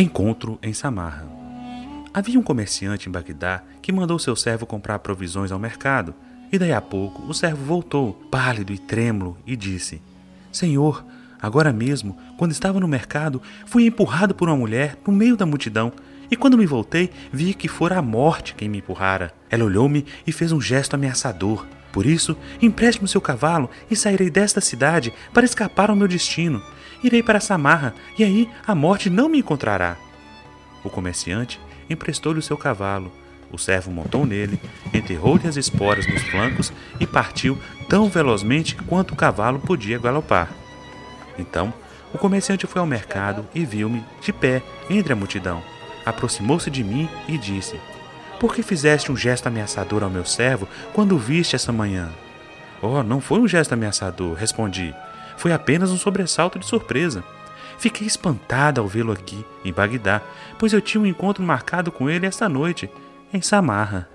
Encontro em Samarra. Havia um comerciante em Bagdá que mandou seu servo comprar provisões ao mercado, e daí a pouco o servo voltou, pálido e trêmulo, e disse: Senhor, agora mesmo, quando estava no mercado, fui empurrado por uma mulher no meio da multidão, e quando me voltei, vi que fora a morte quem me empurrara. Ela olhou-me e fez um gesto ameaçador. Por isso, empreste-me seu cavalo e sairei desta cidade para escapar ao meu destino. Irei para Samarra, e aí a morte não me encontrará. O comerciante emprestou-lhe o seu cavalo. O servo montou nele, enterrou-lhe as esporas nos flancos e partiu tão velozmente quanto o cavalo podia galopar. Então, o comerciante foi ao mercado e viu-me de pé entre a multidão. Aproximou-se de mim e disse: Por que fizeste um gesto ameaçador ao meu servo quando o viste essa manhã? Oh, não foi um gesto ameaçador, respondi. Foi apenas um sobressalto de surpresa. Fiquei espantada ao vê-lo aqui, em Bagdá, pois eu tinha um encontro marcado com ele esta noite, em Samarra.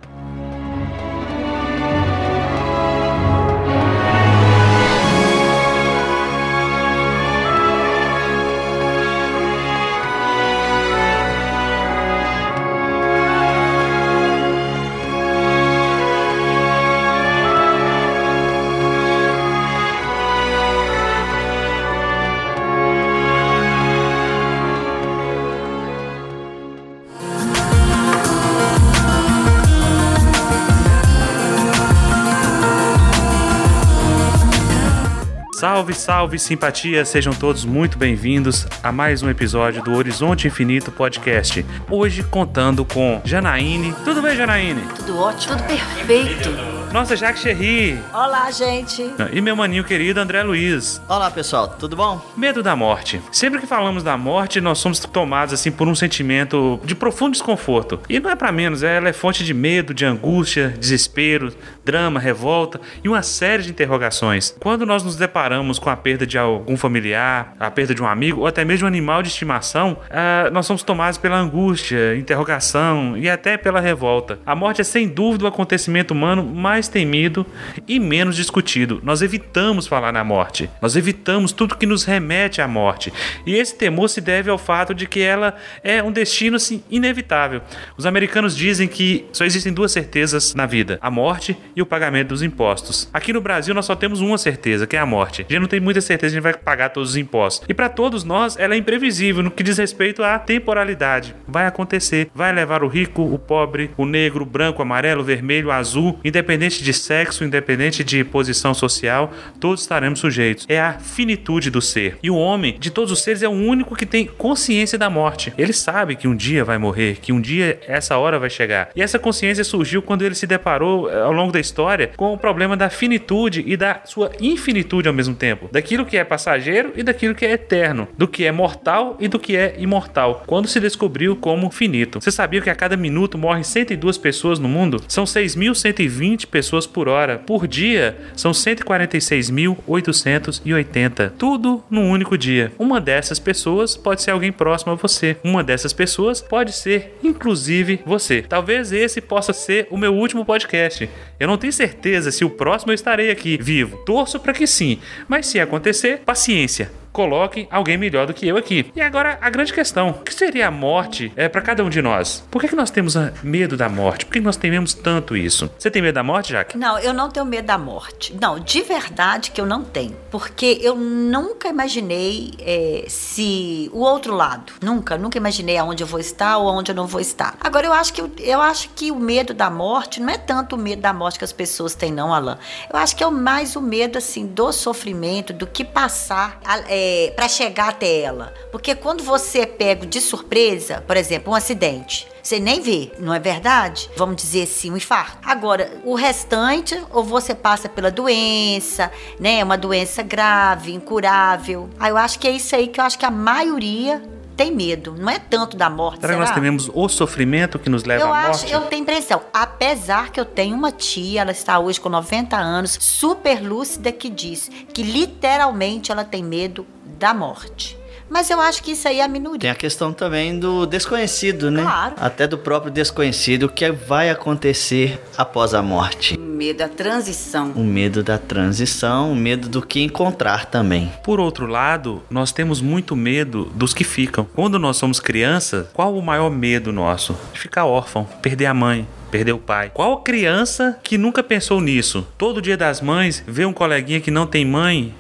Salve, salve, simpatia! Sejam todos muito bem-vindos a mais um episódio do Horizonte Infinito Podcast. Hoje contando com Janaíne. Tudo bem, Janaíne? Tudo ótimo, tudo perfeito. Nossa, Jacques Cherry. Olá, gente. E meu maninho querido André Luiz. Olá, pessoal, tudo bom? Medo da morte. Sempre que falamos da morte, nós somos tomados assim por um sentimento de profundo desconforto. E não é para menos, ela é fonte de medo, de angústia, desespero, drama, revolta e uma série de interrogações. Quando nós nos deparamos com a perda de algum familiar, a perda de um amigo ou até mesmo um animal de estimação, uh, nós somos tomados pela angústia, interrogação e até pela revolta. A morte é sem dúvida o acontecimento humano mais mais temido e menos discutido. Nós evitamos falar na morte, nós evitamos tudo que nos remete à morte. E esse temor se deve ao fato de que ela é um destino assim, inevitável. Os americanos dizem que só existem duas certezas na vida: a morte e o pagamento dos impostos. Aqui no Brasil nós só temos uma certeza, que é a morte. A gente não tem muita certeza que a gente vai pagar todos os impostos. E para todos nós, ela é imprevisível no que diz respeito à temporalidade. Vai acontecer, vai levar o rico, o pobre, o negro, o branco, o amarelo, o vermelho, o azul, independente independente de sexo, independente de posição social, todos estaremos sujeitos. É a finitude do ser. E o homem, de todos os seres, é o único que tem consciência da morte. Ele sabe que um dia vai morrer, que um dia essa hora vai chegar. E essa consciência surgiu quando ele se deparou eh, ao longo da história com o problema da finitude e da sua infinitude ao mesmo tempo. Daquilo que é passageiro e daquilo que é eterno. Do que é mortal e do que é imortal. Quando se descobriu como finito. Você sabia que a cada minuto morrem 102 pessoas no mundo? São 6.120 pessoas pessoas por hora. Por dia, são 146.880. Tudo num único dia. Uma dessas pessoas pode ser alguém próximo a você. Uma dessas pessoas pode ser, inclusive, você. Talvez esse possa ser o meu último podcast. Eu não tenho certeza se o próximo eu estarei aqui vivo. Torço para que sim. Mas se acontecer, paciência coloquem alguém melhor do que eu aqui. E agora a grande questão: o que seria a morte é, para cada um de nós? Por que, que nós temos ah, medo da morte? Por que nós tememos tanto isso? Você tem medo da morte, Jaque? Não, eu não tenho medo da morte. Não, de verdade que eu não tenho. Porque eu nunca imaginei é, se o outro lado. Nunca, nunca imaginei aonde eu vou estar ou aonde eu não vou estar. Agora, eu acho que, eu acho que o medo da morte não é tanto o medo da morte que as pessoas têm, não, Alan. Eu acho que é mais o medo, assim, do sofrimento, do que passar. É, é, para chegar até ela. Porque quando você é pego de surpresa, por exemplo, um acidente, você nem vê, não é verdade? Vamos dizer assim, um infarto. Agora, o restante, ou você passa pela doença, né? Uma doença grave, incurável. Aí eu acho que é isso aí que eu acho que a maioria tem medo. Não é tanto da morte. Será, será? que nós tememos o sofrimento que nos leva eu à morte? Eu tenho impressão. Apesar que eu tenho uma tia, ela está hoje com 90 anos, super lúcida, que diz que literalmente ela tem medo da morte. Mas eu acho que isso aí é a minoria. Tem a questão também do desconhecido, né? Claro. Até do próprio desconhecido, o que vai acontecer após a morte. O medo da transição. O medo da transição, o medo do que encontrar também. Por outro lado, nós temos muito medo dos que ficam. Quando nós somos crianças, qual o maior medo nosso? Ficar órfão, perder a mãe, perder o pai. Qual criança que nunca pensou nisso? Todo dia das mães vê um coleguinha que não tem mãe,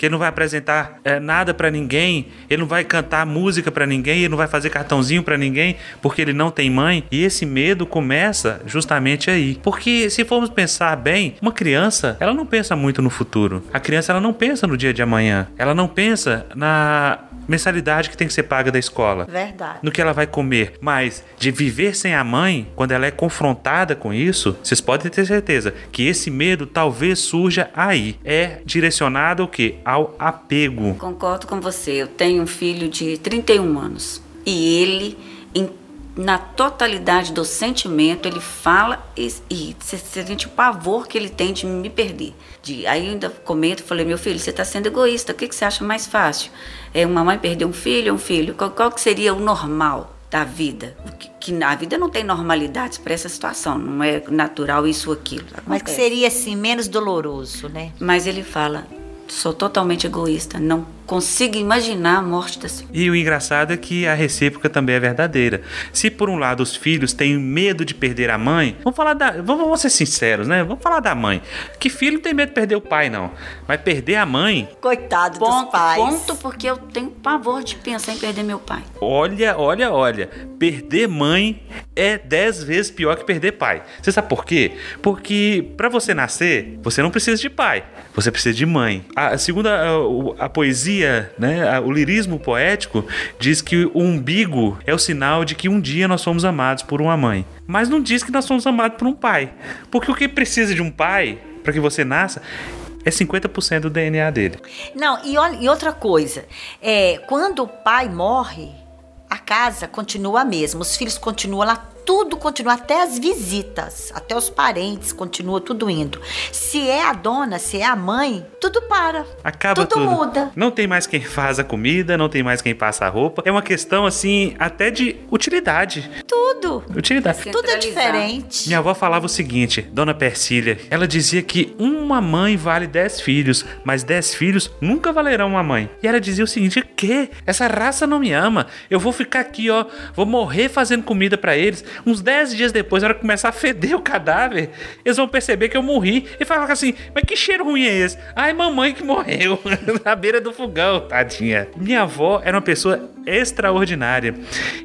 que ele não vai apresentar é, nada para ninguém, ele não vai cantar música para ninguém, ele não vai fazer cartãozinho para ninguém, porque ele não tem mãe. E esse medo começa justamente aí. Porque se formos pensar bem, uma criança, ela não pensa muito no futuro. A criança ela não pensa no dia de amanhã. Ela não pensa na mensalidade que tem que ser paga da escola. Verdade. No que ela vai comer. Mas de viver sem a mãe, quando ela é confrontada com isso, vocês podem ter certeza que esse medo talvez surja aí. É direcionado ao quê? Ao apego. Concordo com você. Eu tenho um filho de 31 anos. E ele, em, na totalidade do sentimento, ele fala e, e você sente o pavor que ele tem de me perder. De, aí eu ainda comento, falei, meu filho, você está sendo egoísta, o que, que você acha mais fácil? É uma mãe perder um filho ou um filho? Qual, qual que seria o normal? da vida. Que, que a vida não tem normalidades para essa situação, não é natural isso ou aquilo. Mas que Acontece. seria assim menos doloroso, né? Mas ele fala: sou totalmente egoísta, não consigo imaginar a morte desse. E o engraçado é que a recíproca também é verdadeira. Se por um lado os filhos têm medo de perder a mãe, vamos falar da, vamos, vamos ser sinceros, né? Vamos falar da mãe. Que filho não tem medo de perder o pai não, mas perder a mãe, Coitado Ponto, dos pais. ponto, porque eu tenho pavor de pensar em perder meu pai. olha, olha, olha, perder mãe é dez vezes pior que perder pai. Você sabe por quê? Porque para você nascer, você não precisa de pai, você precisa de mãe. A, segundo a, o- a poesia, né, a- o lirismo poético diz que o umbigo é o sinal de que um dia nós somos amados por uma mãe. Mas não diz que nós somos amados por um pai. Porque o que precisa de um pai para que você nasça é 50% do DNA dele. Não, e, olha, e outra coisa, é, quando o pai morre, a casa continua a mesma, os filhos continuam lá, tudo continua, até as visitas, até os parentes, continua tudo indo. Se é a dona, se é a mãe, tudo para. Acaba tudo. tudo. muda. Não tem mais quem faz a comida, não tem mais quem passa a roupa. É uma questão assim, até de utilidade. Tudo. Utilidade. Tudo é diferente. Minha avó falava o seguinte, Dona Persília, ela dizia que uma mãe vale 10 filhos, mas 10 filhos nunca valerão uma mãe. E ela dizia o seguinte, que essa raça não me ama. Eu vou ficar aqui, ó, vou morrer fazendo comida pra eles. Uns 10 dias depois, na hora que começar a feder o cadáver, eles vão perceber que eu morri e falar assim, mas que cheiro ruim é esse? Ai, mamãe que morreu na beira do fogão, tadinha. Minha avó era uma pessoa extraordinária.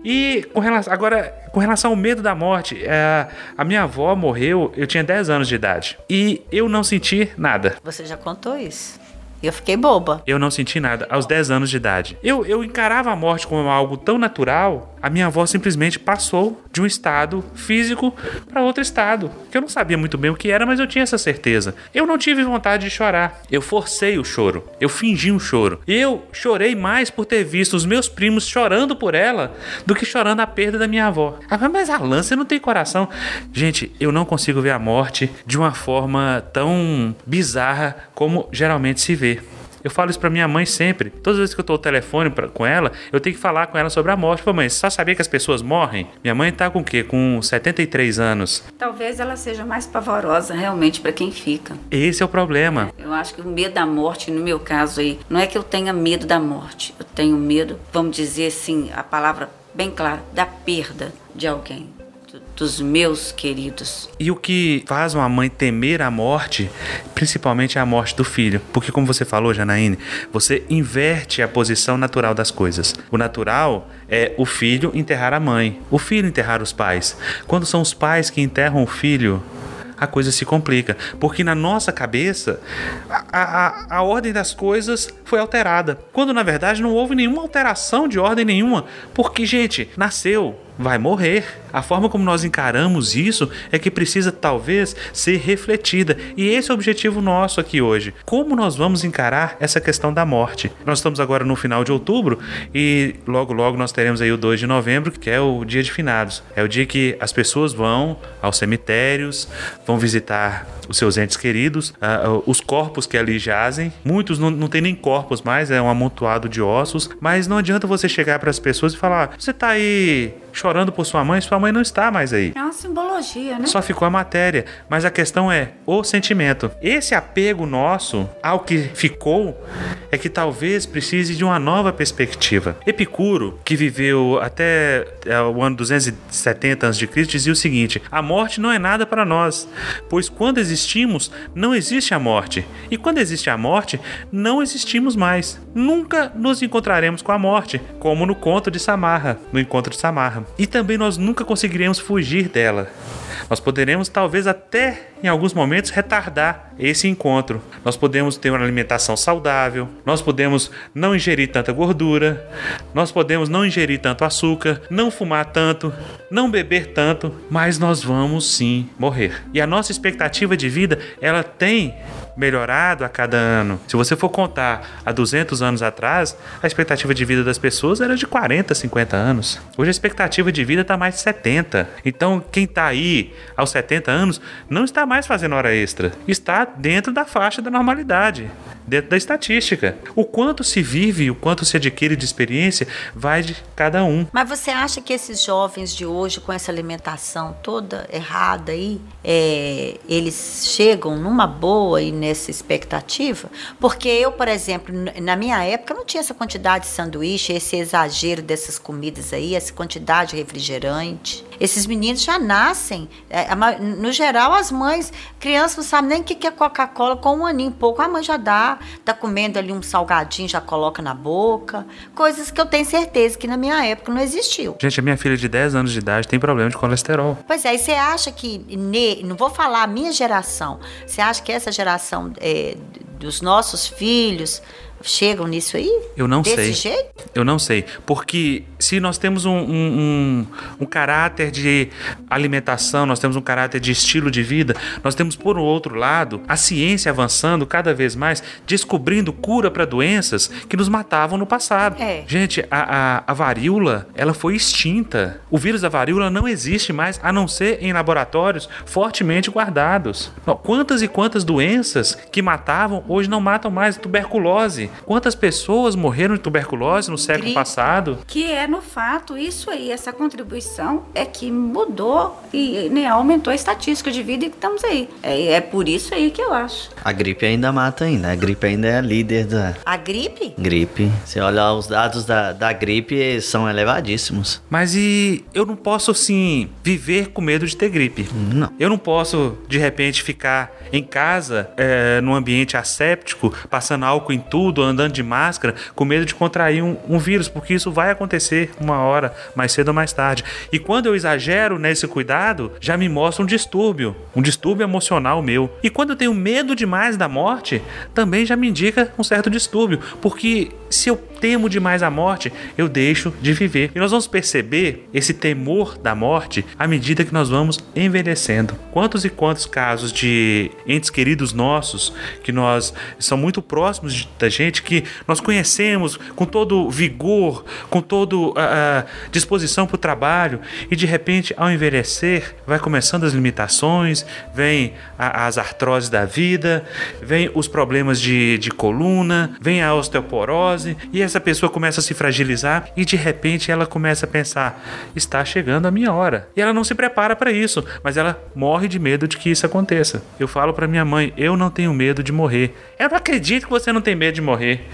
E com relação, agora, com relação ao medo da morte, é, a minha avó morreu, eu tinha 10 anos de idade. E eu não senti nada. Você já contou isso. Eu fiquei boba. Eu não senti nada aos 10 anos de idade. Eu, eu encarava a morte como algo tão natural, a minha avó simplesmente passou de um estado físico para outro estado. Que eu não sabia muito bem o que era, mas eu tinha essa certeza. Eu não tive vontade de chorar. Eu forcei o choro. Eu fingi um choro. Eu chorei mais por ter visto os meus primos chorando por ela do que chorando a perda da minha avó. Ah, mas Alan, você não tem coração. Gente, eu não consigo ver a morte de uma forma tão bizarra como geralmente se vê. Eu falo isso pra minha mãe sempre. Todas as vezes que eu tô ao telefone pra, com ela, eu tenho que falar com ela sobre a morte. Pô, mãe, você só sabia que as pessoas morrem? Minha mãe tá com o quê? Com 73 anos. Talvez ela seja mais pavorosa realmente para quem fica. Esse é o problema. Eu acho que o medo da morte, no meu caso aí, não é que eu tenha medo da morte. Eu tenho medo, vamos dizer assim, a palavra bem clara, da perda de alguém, dos meus queridos. E o que faz uma mãe temer a morte, principalmente é a morte do filho. Porque, como você falou, Janaíne, você inverte a posição natural das coisas. O natural é o filho enterrar a mãe, o filho enterrar os pais. Quando são os pais que enterram o filho, a coisa se complica. Porque na nossa cabeça, a, a, a ordem das coisas foi alterada. Quando na verdade não houve nenhuma alteração de ordem nenhuma. Porque, gente, nasceu, vai morrer. A forma como nós encaramos isso é que precisa talvez ser refletida. E esse é o objetivo nosso aqui hoje. Como nós vamos encarar essa questão da morte? Nós estamos agora no final de outubro e logo logo nós teremos aí o 2 de novembro, que é o dia de finados. É o dia que as pessoas vão aos cemitérios, vão visitar os seus entes queridos, uh, os corpos que ali jazem. Muitos não, não tem nem corpos mais, é um amontoado de ossos. Mas não adianta você chegar para as pessoas e falar: você está aí chorando por sua mãe, sua mãe não está mais aí. É uma simbologia, né? Só ficou a matéria. Mas a questão é o sentimento. Esse apego nosso ao que ficou é que talvez precise de uma nova perspectiva. Epicuro, que viveu até é, o ano 270 a.C., dizia o seguinte: a morte não é nada para nós, pois quando existimos, não existe a morte. E quando existe a morte, não existimos mais. Nunca nos encontraremos com a morte, como no conto de Samarra, no encontro de Samarra e também nós nunca conseguiremos fugir dela. Nós poderemos, talvez até em alguns momentos, retardar esse encontro. Nós podemos ter uma alimentação saudável, nós podemos não ingerir tanta gordura, nós podemos não ingerir tanto açúcar, não fumar tanto, não beber tanto, mas nós vamos sim morrer. E a nossa expectativa de vida, ela tem melhorado a cada ano. Se você for contar há 200 anos atrás, a expectativa de vida das pessoas era de 40, 50 anos. Hoje a expectativa de vida está mais de 70. Então, quem está aí aos 70 anos não está mais fazendo hora extra, está dentro da faixa da normalidade dentro da estatística. O quanto se vive, o quanto se adquire de experiência, vai de cada um. Mas você acha que esses jovens de hoje, com essa alimentação toda errada aí, é, eles chegam numa boa e nessa expectativa? Porque eu, por exemplo, na minha época, não tinha essa quantidade de sanduíche, esse exagero dessas comidas aí, essa quantidade de refrigerante. Esses meninos já nascem, é, no geral, as mães, crianças não sabem nem o que é Coca-Cola, com um aninho pouco, a mãe já dá, tá comendo ali um salgadinho, já coloca na boca. Coisas que eu tenho certeza que na minha época não existiu. Gente, a minha filha de 10 anos de idade tem problema de colesterol. Pois é, e você acha que, não vou falar a minha geração, você acha que essa geração é, dos nossos filhos chegam nisso aí? Eu não Desse sei. jeito? Eu não sei. Porque se nós temos um, um, um, um, caráter de alimentação, nós temos um caráter de estilo de vida, nós temos, por outro lado, a ciência avançando cada vez mais, descobrindo cura para doenças que nos matavam no passado. É. Gente, a, a, a varíola, ela foi extinta. O vírus da varíola não existe mais, a não ser em laboratórios fortemente guardados. Quantas e quantas doenças que matavam, hoje não matam mais. Tuberculose, Quantas pessoas morreram de tuberculose no século Gripe, passado? Que é, no fato, isso aí, essa contribuição é que mudou e né, aumentou a estatística de vida e estamos aí. É, é por isso aí que eu acho. A gripe ainda mata ainda. A gripe ainda é a líder da... A gripe? Gripe. Se olhar os dados da, da gripe, são elevadíssimos. Mas e eu não posso, assim, viver com medo de ter gripe. Não. Eu não posso, de repente, ficar em casa, é, num ambiente asséptico, passando álcool em tudo, andando de máscara, com medo de contrair um, um, vírus, porque isso vai acontecer uma hora, mais cedo ou mais tarde. E quando eu exagero nesse cuidado, já me mostra um distúrbio, um distúrbio emocional meu. E quando eu tenho medo demais da morte, também já me indica um certo distúrbio, porque se eu temo demais a morte, eu deixo de viver. E nós vamos perceber esse temor da morte à medida que nós vamos envelhecendo. Quantos e quantos casos de entes queridos nossos que nós são muito próximos da gente, que nós conhecemos com todo vigor, com toda a disposição para o trabalho e de repente, ao envelhecer, vai começando as limitações, vem a, as artroses da vida, vem os problemas de, de coluna, vem a osteoporose e essa pessoa começa a se fragilizar e de repente ela começa a pensar: está chegando a minha hora. E ela não se prepara para isso, mas ela morre de medo de que isso aconteça. Eu falo para minha mãe: eu não tenho medo de morrer. Eu não acredito que você não tem medo de morrer.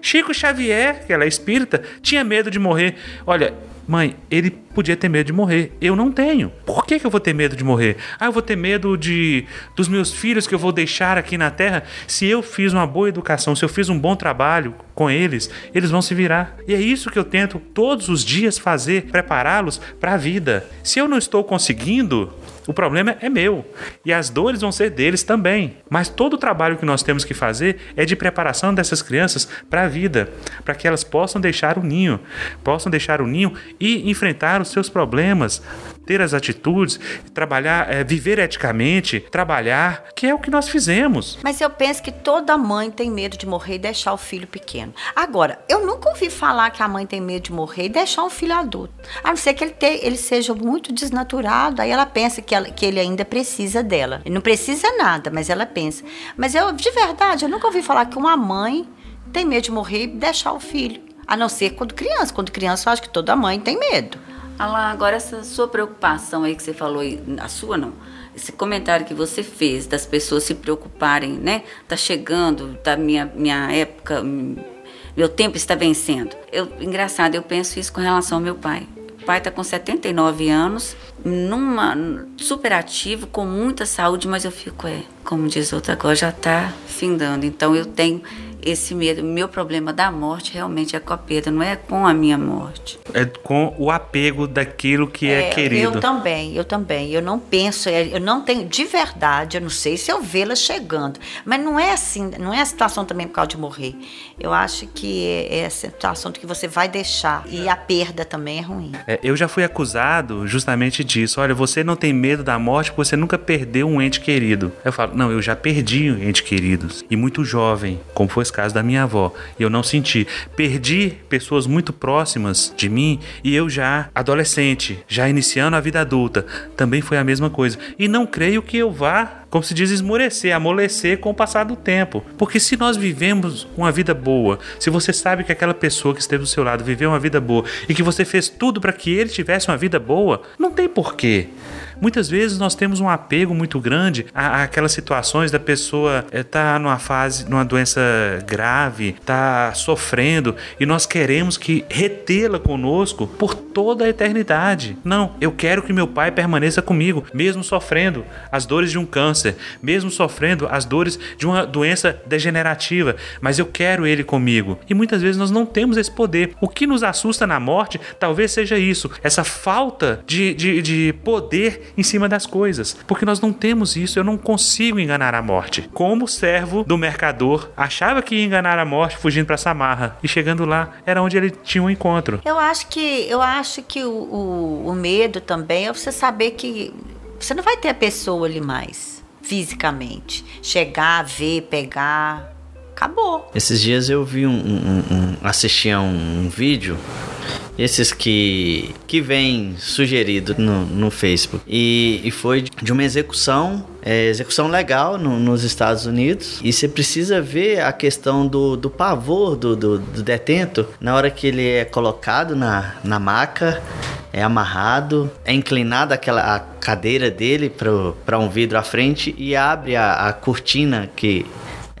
Chico Xavier, que ela é espírita, tinha medo de morrer. Olha, Mãe, ele podia ter medo de morrer. Eu não tenho. Por que, que eu vou ter medo de morrer? Ah, eu vou ter medo de dos meus filhos que eu vou deixar aqui na terra. Se eu fiz uma boa educação, se eu fiz um bom trabalho com eles, eles vão se virar. E é isso que eu tento todos os dias fazer, prepará-los para a vida. Se eu não estou conseguindo, o problema é meu e as dores vão ser deles também. Mas todo o trabalho que nós temos que fazer é de preparação dessas crianças para a vida, para que elas possam deixar o ninho, possam deixar o ninho e enfrentar os seus problemas, ter as atitudes, trabalhar, é, viver eticamente, trabalhar, que é o que nós fizemos. Mas eu penso que toda mãe tem medo de morrer e deixar o filho pequeno. Agora, eu nunca ouvi falar que a mãe tem medo de morrer e deixar um filho adulto. A não ser que ele, te, ele seja muito desnaturado, aí ela pensa que, ela, que ele ainda precisa dela. Ele não precisa nada, mas ela pensa. Mas eu, de verdade, eu nunca ouvi falar que uma mãe tem medo de morrer e deixar o filho. A não ser quando criança. Quando criança, eu acho que toda mãe tem medo. Alá, agora essa sua preocupação aí que você falou, a sua não, esse comentário que você fez das pessoas se preocuparem, né? Tá chegando, tá minha, minha época, meu tempo está vencendo. Eu, engraçado, eu penso isso com relação ao meu pai. O pai está com 79 anos, numa super ativo, com muita saúde, mas eu fico, é, como diz outra agora, já está findando. Então eu tenho esse medo, meu problema da morte realmente é com a perda, não é com a minha morte. É com o apego daquilo que é, é querido. Eu também, eu também. Eu não penso, é, eu não tenho, de verdade, eu não sei se eu vê-la chegando. Mas não é assim, não é a situação também por causa de morrer. Eu acho que é, é a situação de que você vai deixar. E a perda também é ruim. É, eu já fui acusado justamente disso. Olha, você não tem medo da morte porque você nunca perdeu um ente querido. Eu falo, não, eu já perdi entes queridos. E muito jovem, como foi caso da minha avó, e eu não senti. Perdi pessoas muito próximas de mim e eu já adolescente, já iniciando a vida adulta, também foi a mesma coisa. E não creio que eu vá como se diz, esmorecer, amolecer com o passar do tempo. Porque se nós vivemos uma vida boa, se você sabe que aquela pessoa que esteve do seu lado viveu uma vida boa e que você fez tudo para que ele tivesse uma vida boa, não tem porquê. Muitas vezes nós temos um apego muito grande a, aquelas situações da pessoa estar tá numa fase, numa doença grave, tá sofrendo e nós queremos que retê-la conosco por toda a eternidade. Não, eu quero que meu pai permaneça comigo, mesmo sofrendo as dores de um câncer, mesmo sofrendo as dores de uma doença degenerativa, mas eu quero ele comigo. E muitas vezes nós não temos esse poder. O que nos assusta na morte talvez seja isso, essa falta de, de, de poder em cima das coisas, porque nós não temos isso, eu não consigo enganar a morte. Como o servo do mercador achava que ia enganar a morte fugindo para Samarra e chegando lá era onde ele tinha um encontro. Eu acho que eu acho que o, o, o medo também é você saber que você não vai ter a pessoa ali mais fisicamente, chegar, ver, pegar, acabou. Esses dias eu vi um, um, um assisti a um, um vídeo esses que que vem sugerido no, no Facebook. E, e foi de uma execução é, execução legal no, nos Estados Unidos. E você precisa ver a questão do, do pavor do, do, do detento na hora que ele é colocado na, na maca é amarrado, é inclinada aquela a cadeira dele para um vidro à frente e abre a, a cortina que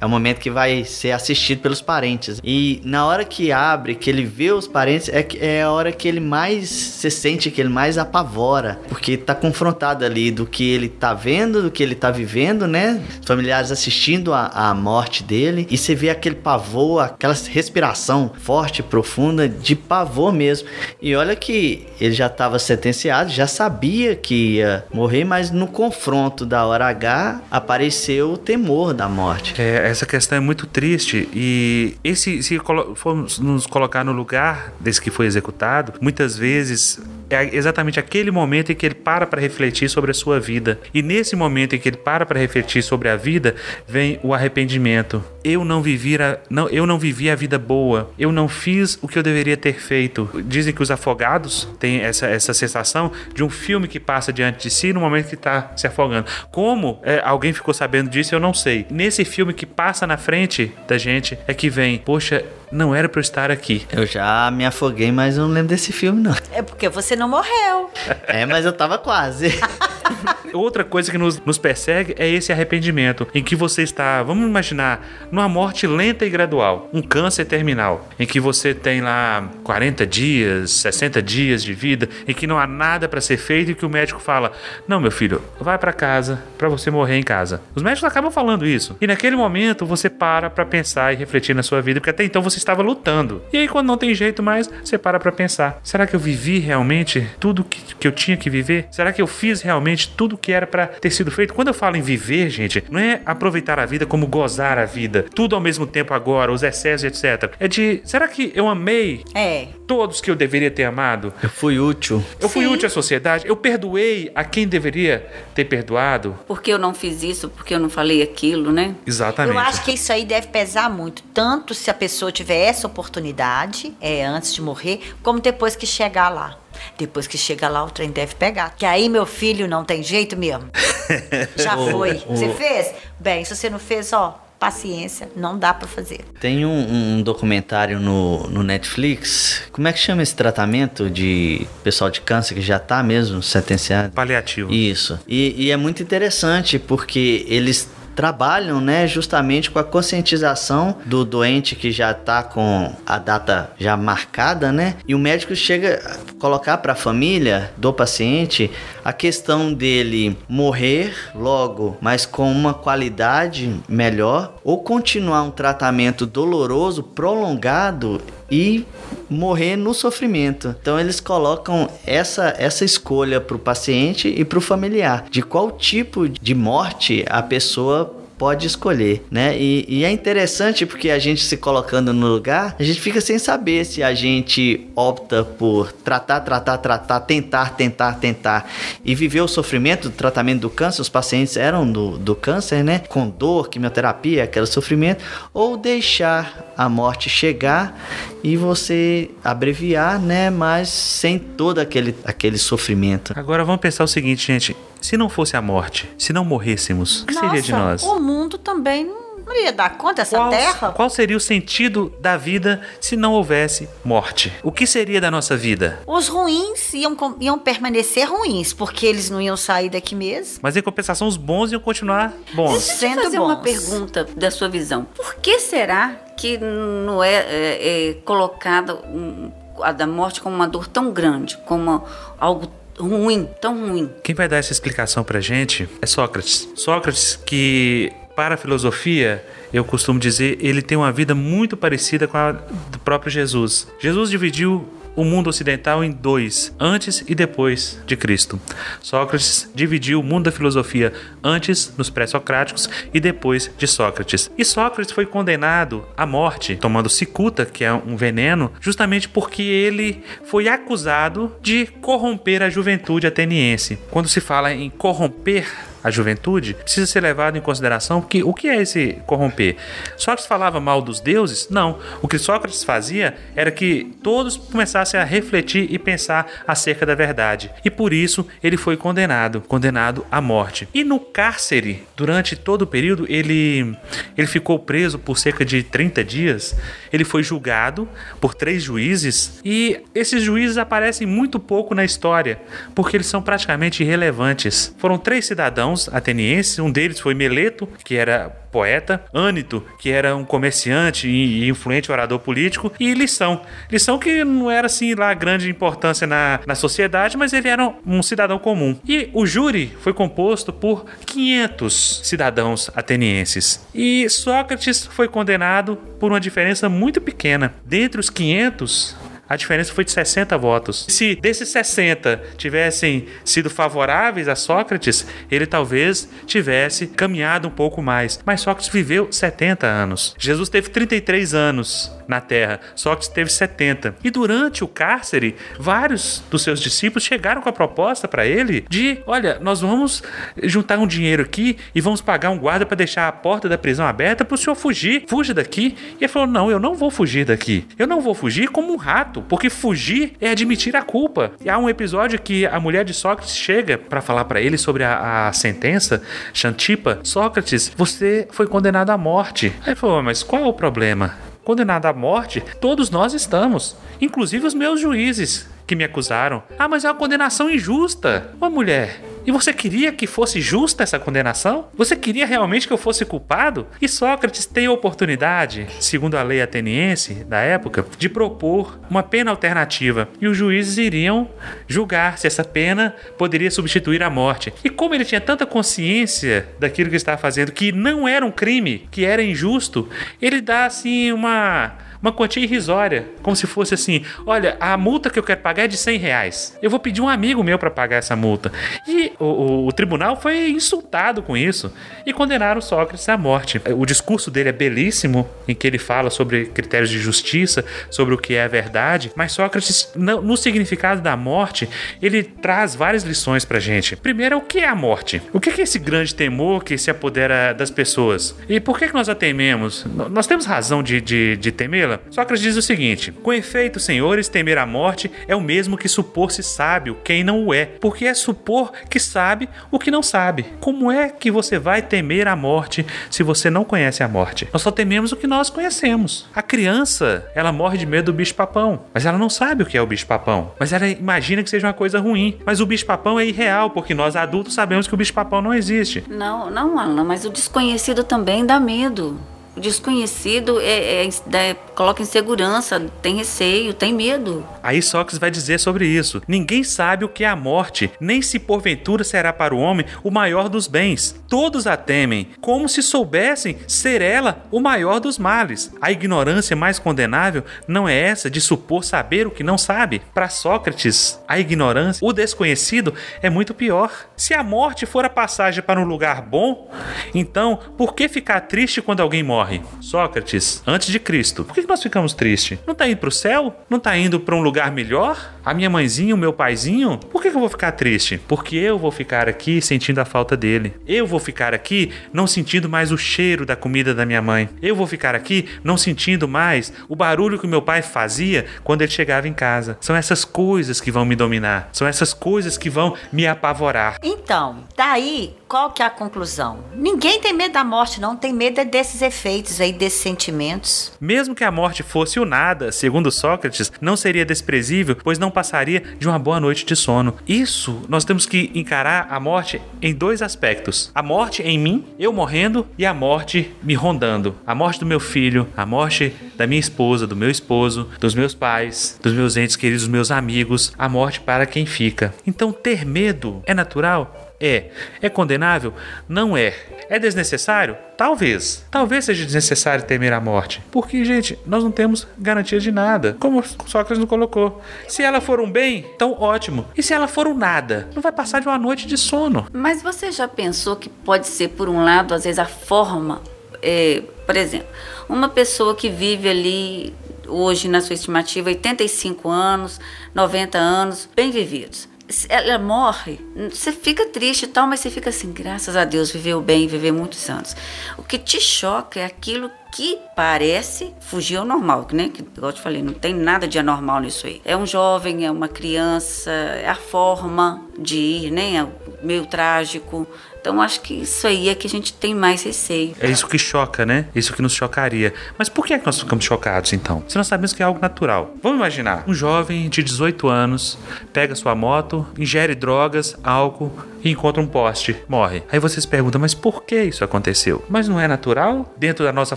é o momento que vai ser assistido pelos parentes. E na hora que abre, que ele vê os parentes, é, é a hora que ele mais se sente, que ele mais apavora. Porque tá confrontado ali do que ele tá vendo, do que ele tá vivendo, né? Familiares assistindo a, a morte dele. E você vê aquele pavor, aquela respiração forte, profunda, de pavor mesmo. E olha que ele já estava sentenciado, já sabia que ia morrer, mas no confronto da hora H apareceu o temor da morte. É, essa questão é muito triste e esse se formos nos colocar no lugar desse que foi executado, muitas vezes é exatamente aquele momento em que ele para para refletir sobre a sua vida. E nesse momento em que ele para para refletir sobre a vida, vem o arrependimento. Eu não vivi a, não, eu não vivi a vida boa. Eu não fiz o que eu deveria ter feito. Dizem que os afogados têm essa, essa sensação de um filme que passa diante de si no momento que está se afogando. Como é, alguém ficou sabendo disso, eu não sei. Nesse filme que passa na frente da gente é que vem, poxa, não era para eu estar aqui. Eu já me afoguei, mas eu não lembro desse filme, não. É porque você não morreu. é, mas eu tava quase. Outra coisa que nos, nos persegue é esse arrependimento, em que você está, vamos imaginar, numa morte lenta e gradual, um câncer terminal, em que você tem lá 40 dias, 60 dias de vida, em que não há nada para ser feito e que o médico fala: "Não, meu filho, vai para casa para você morrer em casa". Os médicos acabam falando isso. E naquele momento você para para pensar e refletir na sua vida, porque até então você estava lutando. E aí quando não tem jeito mais, você para para pensar: será que eu vivi realmente tudo que, que eu tinha que viver? Será que eu fiz realmente tudo que era para ter sido feito. Quando eu falo em viver, gente, não é aproveitar a vida como gozar a vida, tudo ao mesmo tempo agora, os excessos, etc. É de, será que eu amei É. todos que eu deveria ter amado? Eu fui útil. Eu fui Sim. útil à sociedade? Eu perdoei a quem deveria ter perdoado? Porque eu não fiz isso, porque eu não falei aquilo, né? Exatamente. Eu acho que isso aí deve pesar muito, tanto se a pessoa tiver essa oportunidade, é, antes de morrer, como depois que chegar lá. Depois que chega lá, o trem deve pegar. Que aí, meu filho, não tem jeito mesmo. Já foi. Você fez? Bem, se você não fez, ó, paciência, não dá pra fazer. Tem um, um documentário no, no Netflix. Como é que chama esse tratamento de pessoal de câncer que já tá mesmo sentenciado? Paliativo. Isso. E, e é muito interessante porque eles trabalham, né, justamente com a conscientização do doente que já tá com a data já marcada, né? E o médico chega a colocar para a família do paciente a questão dele morrer logo, mas com uma qualidade melhor ou continuar um tratamento doloroso, prolongado e morrer no sofrimento. Então eles colocam essa, essa escolha para o paciente e para o familiar de qual tipo de morte a pessoa pode escolher, né? E, e, é interessante porque a gente se colocando no lugar, a gente fica sem saber se a gente opta por tratar, tratar, tratar, tentar, tentar, tentar e viver o sofrimento do tratamento do câncer. Os pacientes eram do, do câncer, né? Com dor, quimioterapia, aquele sofrimento, ou deixar a morte chegar e você abreviar, né? Mas sem todo aquele, aquele sofrimento. Agora vamos pensar o seguinte, gente. Se não fosse a morte, se não morrêssemos, o que Nossa, seria de nós? O mundo também não não ia dar conta dessa Qual, terra? qual seria o sentido da vida se não houvesse morte? O que seria da nossa vida? Os ruins iam, iam permanecer ruins, porque eles não iam sair daqui mesmo. Mas em compensação, os bons iam continuar bons. Deixa eu fazer uma bons. pergunta da sua visão. Por que será que não é, é, é colocada um- a da morte como uma dor tão grande, como algo ruim, tão ruim? Quem vai dar essa explicação pra gente é Sócrates. Sócrates, que para a filosofia, eu costumo dizer, ele tem uma vida muito parecida com a do próprio Jesus. Jesus dividiu o mundo ocidental em dois, antes e depois de Cristo. Sócrates dividiu o mundo da filosofia antes, nos pré-socráticos, e depois de Sócrates. E Sócrates foi condenado à morte, tomando cicuta, que é um veneno, justamente porque ele foi acusado de corromper a juventude ateniense. Quando se fala em corromper a juventude, precisa ser levado em consideração que o que é esse corromper? Sócrates falava mal dos deuses? Não. O que Sócrates fazia era que todos começassem a refletir e pensar acerca da verdade. E por isso ele foi condenado, condenado à morte. E no cárcere, durante todo o período, ele, ele ficou preso por cerca de 30 dias. Ele foi julgado por três juízes e esses juízes aparecem muito pouco na história, porque eles são praticamente irrelevantes. Foram três cidadãos atenienses, um deles foi Meleto, que era poeta, Ânito, que era um comerciante e influente orador político, e Lição. Lição que não era assim lá grande importância na, na sociedade, mas ele era um cidadão comum. E o júri foi composto por 500 cidadãos atenienses. E Sócrates foi condenado por uma diferença muito pequena. Dentre os 500, a diferença foi de 60 votos. Se desses 60 tivessem sido favoráveis a Sócrates, ele talvez tivesse caminhado um pouco mais. Mas Sócrates viveu 70 anos. Jesus teve 33 anos na Terra, Sócrates teve 70. E durante o cárcere, vários dos seus discípulos chegaram com a proposta para ele de: olha, nós vamos juntar um dinheiro aqui e vamos pagar um guarda para deixar a porta da prisão aberta para o senhor fugir. Fuja daqui. E ele falou: não, eu não vou fugir daqui. Eu não vou fugir como um rato, porque fugir é admitir a culpa. E há um episódio que a mulher de Sócrates chega para falar para ele sobre a, a sentença, Xantipa: Sócrates, você foi condenado à morte. Aí ele falou: mas qual é o problema? Condenado à morte, todos nós estamos, inclusive os meus juízes que me acusaram. Ah, mas é uma condenação injusta. Ô mulher, e você queria que fosse justa essa condenação? Você queria realmente que eu fosse culpado? E Sócrates tem a oportunidade, segundo a lei ateniense da época, de propor uma pena alternativa. E os juízes iriam julgar se essa pena poderia substituir a morte. E como ele tinha tanta consciência daquilo que estava fazendo, que não era um crime, que era injusto, ele dá assim uma uma quantia irrisória, como se fosse assim: olha, a multa que eu quero pagar é de 100 reais. Eu vou pedir um amigo meu para pagar essa multa. E o, o, o, tribunal foi insultado com isso e condenaram Sócrates à morte. O discurso dele é belíssimo, em que ele fala sobre critérios de justiça, sobre o que é a verdade, mas Sócrates, no, significado da morte, ele traz várias lições pra gente. Primeiro, o que é a morte? O que é esse grande temor que se apodera das pessoas? E por que, que nós a tememos? Nós temos razão de, de, de temê-la? Sócrates diz o seguinte: Com efeito, senhores, temer a morte é o mesmo que supor-se sábio quem não o é, porque é supor que sabe o que não sabe. Como é que você vai temer a morte se você não conhece a morte? Nós só tememos o que nós conhecemos. A criança, ela morre de medo do bicho-papão, mas ela não sabe o que é o bicho-papão. Mas ela imagina que seja uma coisa ruim. Mas o bicho-papão é irreal, porque nós adultos sabemos que o bicho-papão não existe. Não, não, Alan, mas o desconhecido também dá medo. Desconhecido é, é, é, coloca insegurança, tem receio, tem medo. Aí Sócrates vai dizer sobre isso: Ninguém sabe o que é a morte, nem se porventura será para o homem o maior dos bens. Todos a temem, como se soubessem ser ela o maior dos males. A ignorância mais condenável não é essa de supor saber o que não sabe. Para Sócrates, a ignorância, o desconhecido, é muito pior. Se a morte for a passagem para um lugar bom, então por que ficar triste quando alguém morre? Morre? Sócrates, antes de Cristo. Por que nós ficamos tristes? Não tá indo pro céu? Não tá indo para um lugar melhor? A minha mãezinha, o meu paizinho? Por que eu vou ficar triste? Porque eu vou ficar aqui sentindo a falta dele. Eu vou ficar aqui não sentindo mais o cheiro da comida da minha mãe. Eu vou ficar aqui não sentindo mais o barulho que meu pai fazia quando ele chegava em casa. São essas coisas que vão me dominar. São essas coisas que vão me apavorar. Então, daí qual que é a conclusão? Ninguém tem medo da morte, não tem medo é desses efeitos aí, desses sentimentos. Mesmo que a morte fosse o nada, segundo Sócrates, não seria desprezível, pois não passaria de uma boa noite de sono. Isso, nós temos que encarar a morte em dois aspectos: a morte em mim, eu morrendo, e a morte me rondando. A morte do meu filho, a morte da minha esposa, do meu esposo, dos meus pais, dos meus entes queridos, dos meus amigos, a morte para quem fica. Então, ter medo é natural? É. É condenável? Não é. É desnecessário? Talvez. Talvez seja desnecessário temer a morte. Porque, gente, nós não temos garantia de nada. Como Sócrates nos colocou. Se ela for um bem, então ótimo. E se ela for um nada? Não vai passar de uma noite de sono. Mas você já pensou que pode ser, por um lado, às vezes a forma. É, por exemplo, uma pessoa que vive ali hoje, na sua estimativa, 85 anos, 90 anos, bem vividos ela morre, você fica triste e tal, mas você fica assim, graças a Deus, viveu bem, viveu muitos anos. O que te choca é aquilo que parece fugir ao normal, né? Que, igual eu te falei, não tem nada de anormal nisso aí. É um jovem, é uma criança, é a forma de ir, né? É meio trágico. Então acho que isso aí é que a gente tem mais receio. É isso que choca, né? Isso que nos chocaria. Mas por que, é que nós ficamos chocados então? Se nós sabemos que é algo natural. Vamos imaginar, um jovem de 18 anos pega sua moto, ingere drogas, álcool e encontra um poste, morre. Aí vocês perguntam, mas por que isso aconteceu? Mas não é natural? Dentro da nossa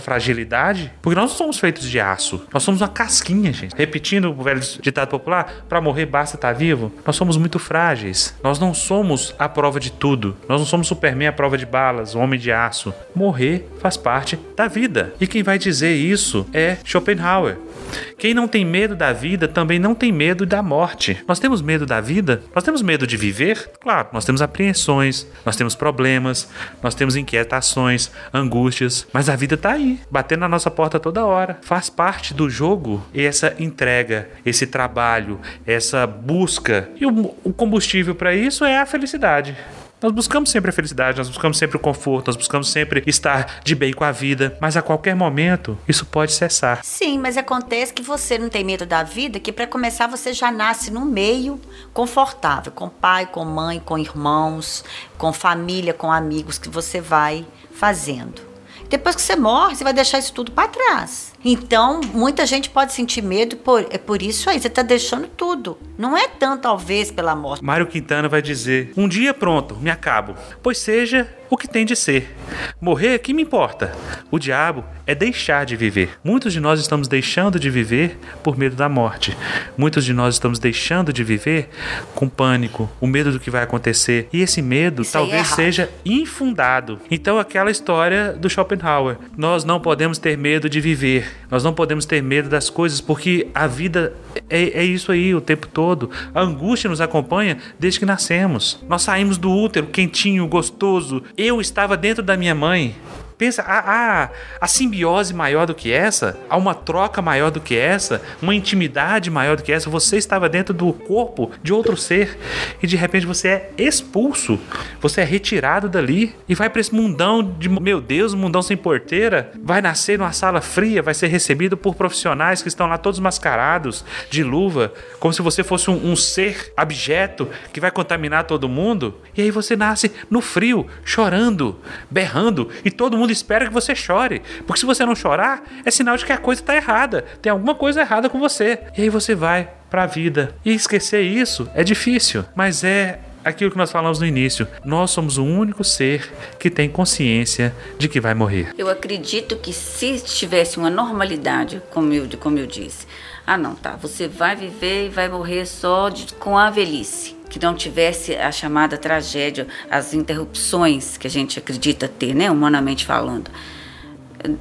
fragilidade? Porque nós não somos feitos de aço. Nós somos uma casquinha, gente. Repetindo o velho ditado popular, para morrer basta estar tá vivo. Nós somos muito frágeis. Nós não somos a prova de tudo. Nós não somos Superman à prova de balas, homem de aço. Morrer faz parte da vida. E quem vai dizer isso é Schopenhauer. Quem não tem medo da vida também não tem medo da morte. Nós temos medo da vida? Nós temos medo de viver? Claro, nós temos apreensões, nós temos problemas, nós temos inquietações, angústias, mas a vida está aí, batendo na nossa porta toda hora. Faz parte do jogo essa entrega, esse trabalho, essa busca. E o, combustível para isso é a felicidade. Nós buscamos sempre a felicidade, nós buscamos sempre o conforto, nós buscamos sempre estar de bem com a vida, mas a qualquer momento isso pode cessar. Sim, mas acontece que você não tem medo da vida, que para começar você já nasce num meio confortável, com pai, com mãe, com irmãos, com família, com amigos que você vai fazendo. Depois que você morre, você vai deixar isso tudo para trás. Então, muita gente pode sentir medo, por, é por isso aí, você está deixando tudo. Não é tanto, talvez, pela morte. Mário Quintana vai dizer: Um dia pronto, me acabo. Pois seja o que tem de ser. Morrer, que me importa? O diabo é deixar de viver. Muitos de nós estamos deixando de viver por medo da morte. Muitos de nós estamos deixando de viver com pânico, o medo do que vai acontecer. E esse medo Isso é talvez errado. seja infundado. Então, aquela história do Schopenhauer: nós não podemos ter medo de viver, nós não podemos ter medo das coisas, porque a vida é, é isso aí o tempo todo. A angústia nos acompanha desde que nascemos. Nós saímos do útero quentinho, gostoso. Eu estava dentro da minha mãe. Pensa, há a simbiose maior do que essa? Há uma troca maior do que essa? Uma intimidade maior do que essa? Você estava dentro do corpo de outro ser e de repente você é expulso, você é retirado dali e vai para esse mundão de, meu Deus, um mundão sem porteira. Vai nascer numa sala fria, vai ser recebido por profissionais que estão lá todos mascarados, de luva, como se você fosse um, um ser abjeto que vai contaminar todo mundo. E aí você nasce no frio, chorando, berrando e todo mundo espera que você chore. Porque se você não chorar, é sinal de que a coisa está errada. Tem alguma coisa errada com você. E aí você vai para a vida. E esquecer isso é difícil, mas é aquilo que nós falamos no início. Nós somos o único ser que tem consciência de que vai morrer. Eu acredito que se tivesse uma normalidade, como eu, como eu disse, ah não, tá, você vai viver e vai morrer só de- com a velhice. Que não tivesse a chamada tragédia, as interrupções que a gente acredita ter, né, humanamente falando.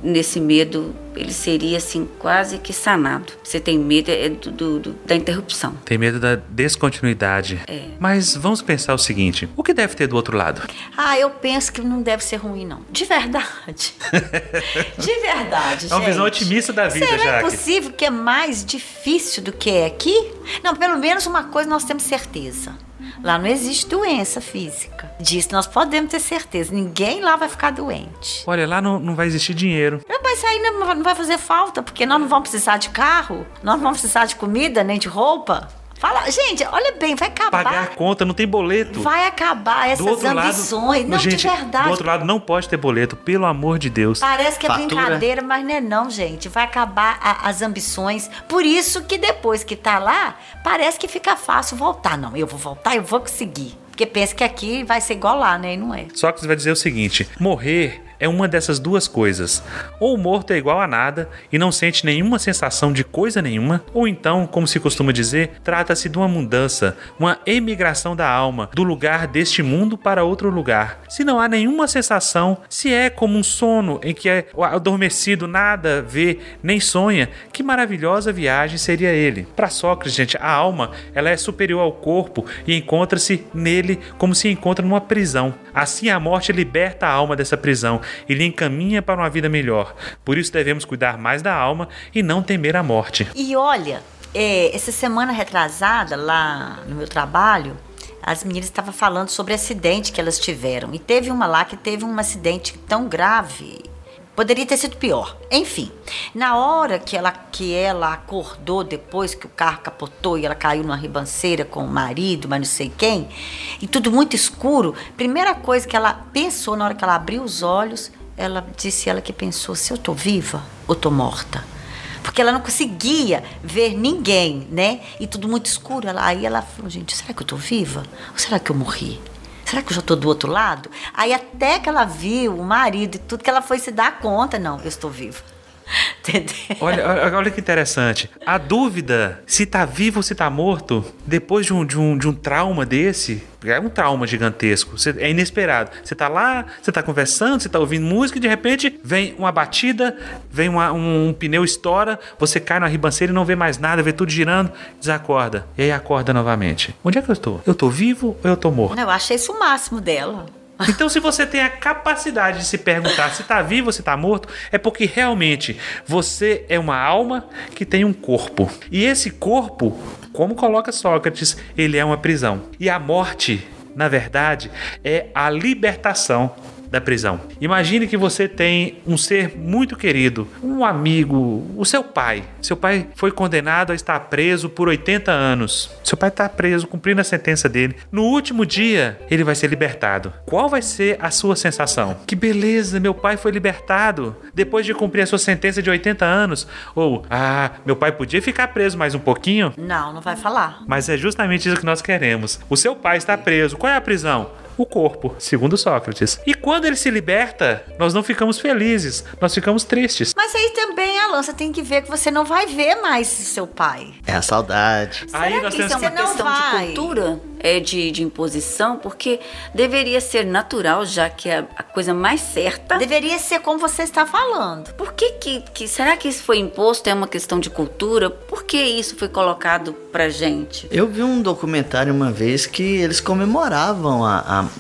Nesse medo, ele seria assim quase que sanado. Você tem medo é do, do- do- da interrupção. Tem medo da descontinuidade. Mas vamos pensar o seguinte: o que deve ter do outro lado? Ah, eu penso que não deve ser ruim, não. De verdade. De verdade, É uma gente. visão otimista da vida, Será Jaque. possível que é mais difícil do que é aqui? Não, pelo menos uma coisa nós temos certeza. Lá não existe doença física. Disso nós podemos ter certeza. Ninguém lá vai ficar doente. Olha, lá não, não vai existir dinheiro. Mas isso aí não não vai fazer falta, porque nós não vamos precisar de carro, nós não vamos precisar de comida, nem de roupa. Fala, gente, olha bem, vai acabar. Pagar a conta, não tem boleto. Vai acabar essas do outro ambições. lado, não, gente, de verdade. do outro lado não pode ter boleto, pelo amor de Deus. Parece que é Fatura. brincadeira, mas não é não, gente. Vai acabar a- as ambições. Por isso que depois que tá lá, parece que fica fácil voltar. Não, eu vou voltar, eu vou conseguir. Porque pensa que aqui vai ser igual lá, né? E não é. Sócrates vai dizer o seguinte: morrer é uma dessas duas coisas. Ou o morto é igual a nada e não sente nenhuma sensação de coisa nenhuma, ou então, como se costuma dizer, trata-se de uma mudança, uma emigração da alma, do lugar deste mundo para outro lugar. Se não há nenhuma sensação, se é como um sono em que é adormecido nada vê nem sonha, que maravilhosa viagem seria ele. Para Sócrates, gente, a alma ela é superior ao corpo e encontra-se nele como se encontra numa prisão. Assim a morte liberta a alma dessa prisão e lhe encaminha para uma vida melhor. Por isso devemos cuidar mais da alma e não temer a morte. E olha, é, essa semana retrasada, lá no meu trabalho, as meninas estavam falando sobre acidente que elas tiveram. E teve uma lá que teve um acidente tão grave. Poderia ter sido pior. Enfim, na hora que ela, que ela acordou depois que o carro capotou e ela caiu numa ribanceira com o marido, mas não sei quem, e tudo muito escuro, primeira coisa que ela pensou na hora que ela abriu os olhos, ela disse ela que pensou: se eu tô viva ou tô morta? Porque ela não conseguia ver ninguém, né? E tudo muito escuro. Ela- aí ela falou, gente, será que eu tô viva? Ou será que eu morri? Será que eu já tô do outro lado? Aí até que ela viu o marido e tudo, que ela foi se dar conta, não, eu estou viva. Entendeu? Olha, olha, olha que interessante. A dúvida se tá vivo ou se tá morto, depois de um, de um, de um trauma desse, é um trauma gigantesco. Você- é inesperado. Você tá lá, você tá conversando, você tá ouvindo música e de repente vem uma batida, vem uma- um, um pneu estoura, você cai na ribanceira e não vê mais nada, vê tudo girando, desacorda. E aí acorda novamente. Onde é que eu estou? Eu tô vivo ou eu tô morto? Eu achei isso o máximo dela. Então, se você tem a capacidade de se perguntar se está vivo ou se está morto, é porque realmente você é uma alma que tem um corpo. E esse corpo, como coloca Sócrates, ele é uma prisão. E a morte, na verdade, é a libertação da prisão. Imagine que você tem um ser muito querido, um amigo, o seu pai. Seu pai foi condenado a estar preso por 80 anos. Seu pai está preso, cumprindo a sentença dele. No último dia, ele vai ser libertado. Qual vai ser a sua sensação? Que beleza, meu pai foi libertado depois de cumprir a sua sentença de 80 anos. Ou, ah, meu pai podia ficar preso mais um pouquinho? Não, não vai falar. Mas é justamente isso que nós queremos. O seu pai está preso. Qual é a prisão? O corpo, segundo Sócrates. E quando ele se liberta, nós não ficamos felizes, nós ficamos tristes. Mas aí também, Alan, você tem que ver que você não vai ver mais seu pai. É a saudade. Aí Será nós que temos isso é uma questão vai. de cultura, é de, de imposição, porque deveria ser natural, já que é a coisa mais certa. Deveria ser como você está falando. Por que, que, que- será que isso foi imposto? É uma questão de cultura? Por que isso foi colocado pra gente? Eu vi um documentário uma vez que eles comemoravam a,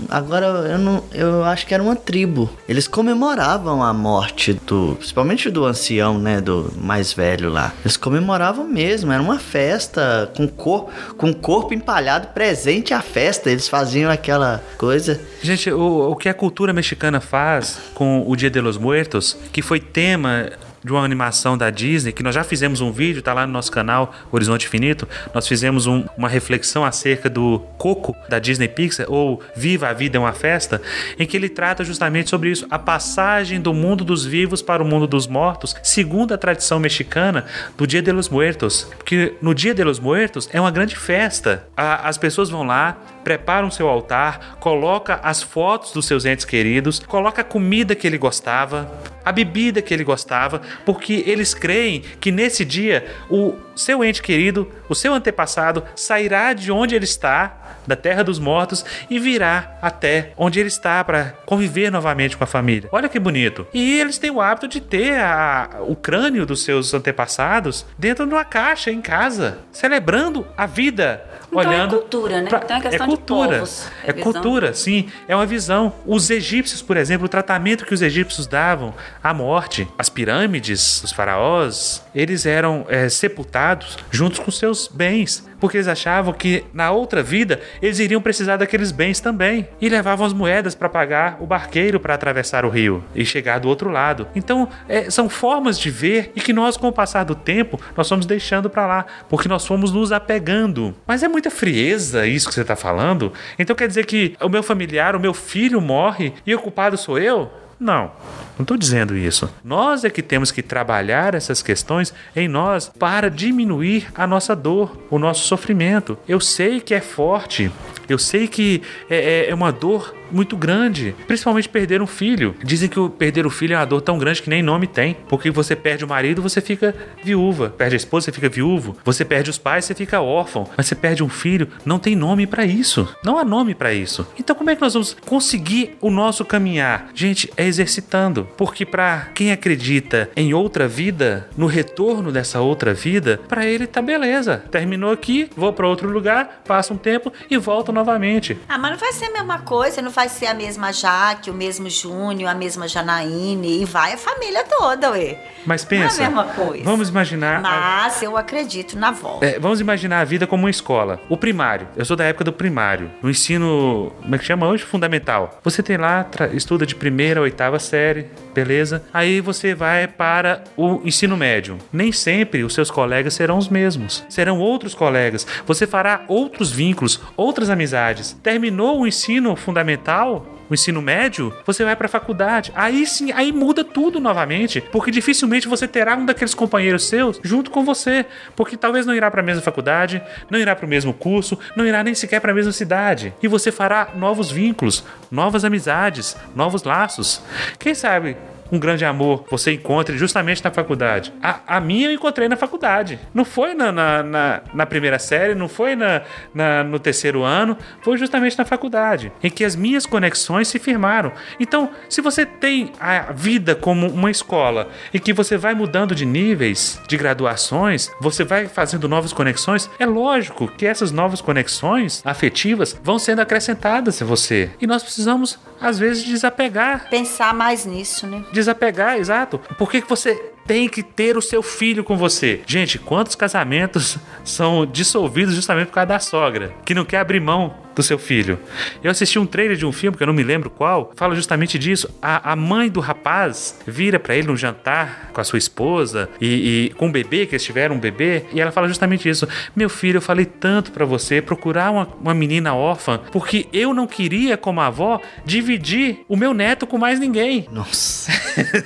a- agora eu não eu acho que era uma tribo. Eles comemoravam a morte do, principalmente do ancião, né, do mais velho lá. Eles comemoravam mesmo, era uma festa com cor, com corpo empalhado presente à festa. Eles faziam aquela coisa. Gente, o, o que a cultura mexicana faz com o Dia de los Muertos, que foi tema de uma animação da Disney, que nós já fizemos um vídeo, tá lá no nosso canal Horizonte Infinito. Nós fizemos um- uma reflexão acerca do Coco da Disney Pixar, ou Viva a Vida é uma Festa, em que ele trata justamente sobre isso, a passagem do mundo dos vivos para o mundo dos mortos, segundo a tradição mexicana do Dia de los Muertos. Porque no Dia de los Muertos é uma grande festa. A- as pessoas vão lá, preparam seu altar, coloca as fotos dos seus entes queridos, coloca a comida que ele gostava, a bebida que ele gostava, porque eles creem que nesse dia o seu ente querido, o seu antepassado, sairá de onde ele está, da terra dos mortos, e virá até onde ele está para conviver novamente com a família. Olha que bonito. E eles têm o hábito de ter a- o crânio dos seus antepassados dentro de uma caixa em casa, celebrando a vida. Então é olhando cultura, né? pra- Então é questão de cultura. povos, É, é cultura, sim. É uma visão. Os egípcios, por exemplo, o tratamento que os egípcios davam à morte, as pirâmides, os faraós, eles eram é, sepultados juntos com seus bens, porque eles achavam que na outra vida eles iriam precisar daqueles bens também e levavam as moedas para pagar o barqueiro para atravessar o rio e chegar do outro lado. Então, é, são formas de ver e que nós, com o passar do tempo, nós fomos deixando para lá, porque nós fomos nos apegando. Mas é muita frieza isso que você está falando. Então quer dizer que o meu familiar, o meu filho morre e o culpado sou eu? Não, não estou dizendo isso. Nós é que temos que trabalhar essas questões em nós para diminuir a nossa dor, o nosso sofrimento. Eu sei que é forte, eu sei que é, é- é uma dor muito grande, principalmente perder um filho. Dizem que o perder o filho é uma dor tão grande que nem nome tem, porque você perde o marido, você fica viúva, perde a esposa, você fica viúvo, você perde os pais, você fica órfão, mas você perde um filho, não tem nome para isso. Não há nome para isso. Então como é que nós vamos conseguir o nosso caminhar? Gente, é exercitando, porque para quem acredita em outra vida, no retorno dessa outra vida, para ele tá beleza. Terminou aqui, vou para outro lugar, passa um tempo e volto novamente. Ah, mas não vai ser a mesma coisa, não vai ser a mesma Jaque, o mesmo Júnior, a mesma Janaíne, e vai a família toda, ué. Mas pensa, Não é a mesma coisa. vamos imaginar a- Mas eu acredito na volta. É, vamos imaginar a vida como uma escola. O primário. Eu sou da época do primário. No ensino. Como é que chama hoje? Fundamental. Você tem lá, tra- estuda de primeira a oitava série, beleza? Aí você vai para o ensino médio. Nem sempre os seus colegas serão os mesmos. Serão outros colegas. Você fará outros vínculos, outras amizades. Terminou o ensino fundamental? O ensino médio, você vai para a faculdade. Aí sim, aí muda tudo novamente, porque dificilmente você terá um daqueles companheiros seus junto com você, porque talvez não irá para a mesma faculdade, não irá para o mesmo curso, não irá nem sequer para a mesma cidade. E você fará novos vínculos, novas amizades, novos laços. Quem sabe um grande amor você encontre justamente na faculdade. A, a minha eu encontrei na faculdade. Não foi na, na, na, na primeira série, não foi na, na, no terceiro ano, foi justamente na faculdade, em que as minhas conexões se firmaram. Então, se você tem a vida como uma escola e que você vai mudando de níveis, de graduações, você vai fazendo novas conexões, é lógico que essas novas conexões afetivas vão sendo acrescentadas a você. E nós precisamos, às vezes, desapegar Pensar mais nisso, né? Desapegar, exato. Por que, que você tem que ter o seu filho com você? Gente, quantos casamentos são dissolvidos justamente por causa da sogra, que não quer abrir mão do seu filho? Eu assisti um trailer de um filme, que eu não me lembro qual, fala justamente disso. A, a mãe do rapaz vira para ele num jantar com a sua esposa e, e com o bebê, que eles tiveram um bebê, e ela fala justamente isso. Meu filho, eu falei tanto para você procurar uma, uma menina órfã, porque eu não queria, como avó, dividir o meu neto com mais ninguém. Nossa.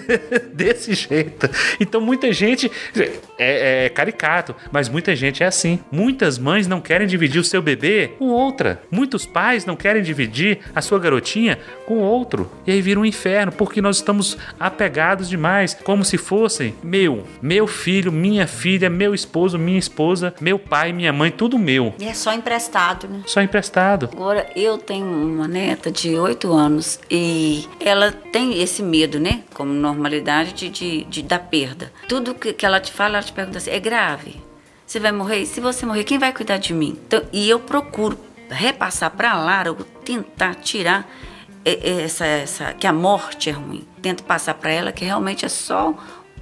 Desse jeito. Então muita gente é, é, caricato, mas muita gente é assim. Muitas mães não querem dividir o seu bebê com outra. Muitos pais não querem dividir a sua garotinha com outro. E aí vira um inferno, porque nós estamos apegados demais, como se fossem meu, meu filho, minha filha, meu esposo, minha esposa, meu pai, minha mãe, tudo meu. E é só emprestado, né? Só emprestado. Agora, eu tenho uma neta de 8 anos e ela tem esse medo, né? Como normalidade de, de, de da perda. Tudo que, ela te fala, ela te pergunta assim: é grave? Você vai morrer? Se você morrer, quem vai cuidar de mim? Então, e eu procuro repassar para Lara, tentar tirar essa, essa, que a morte é ruim. Tento passar para ela que realmente é só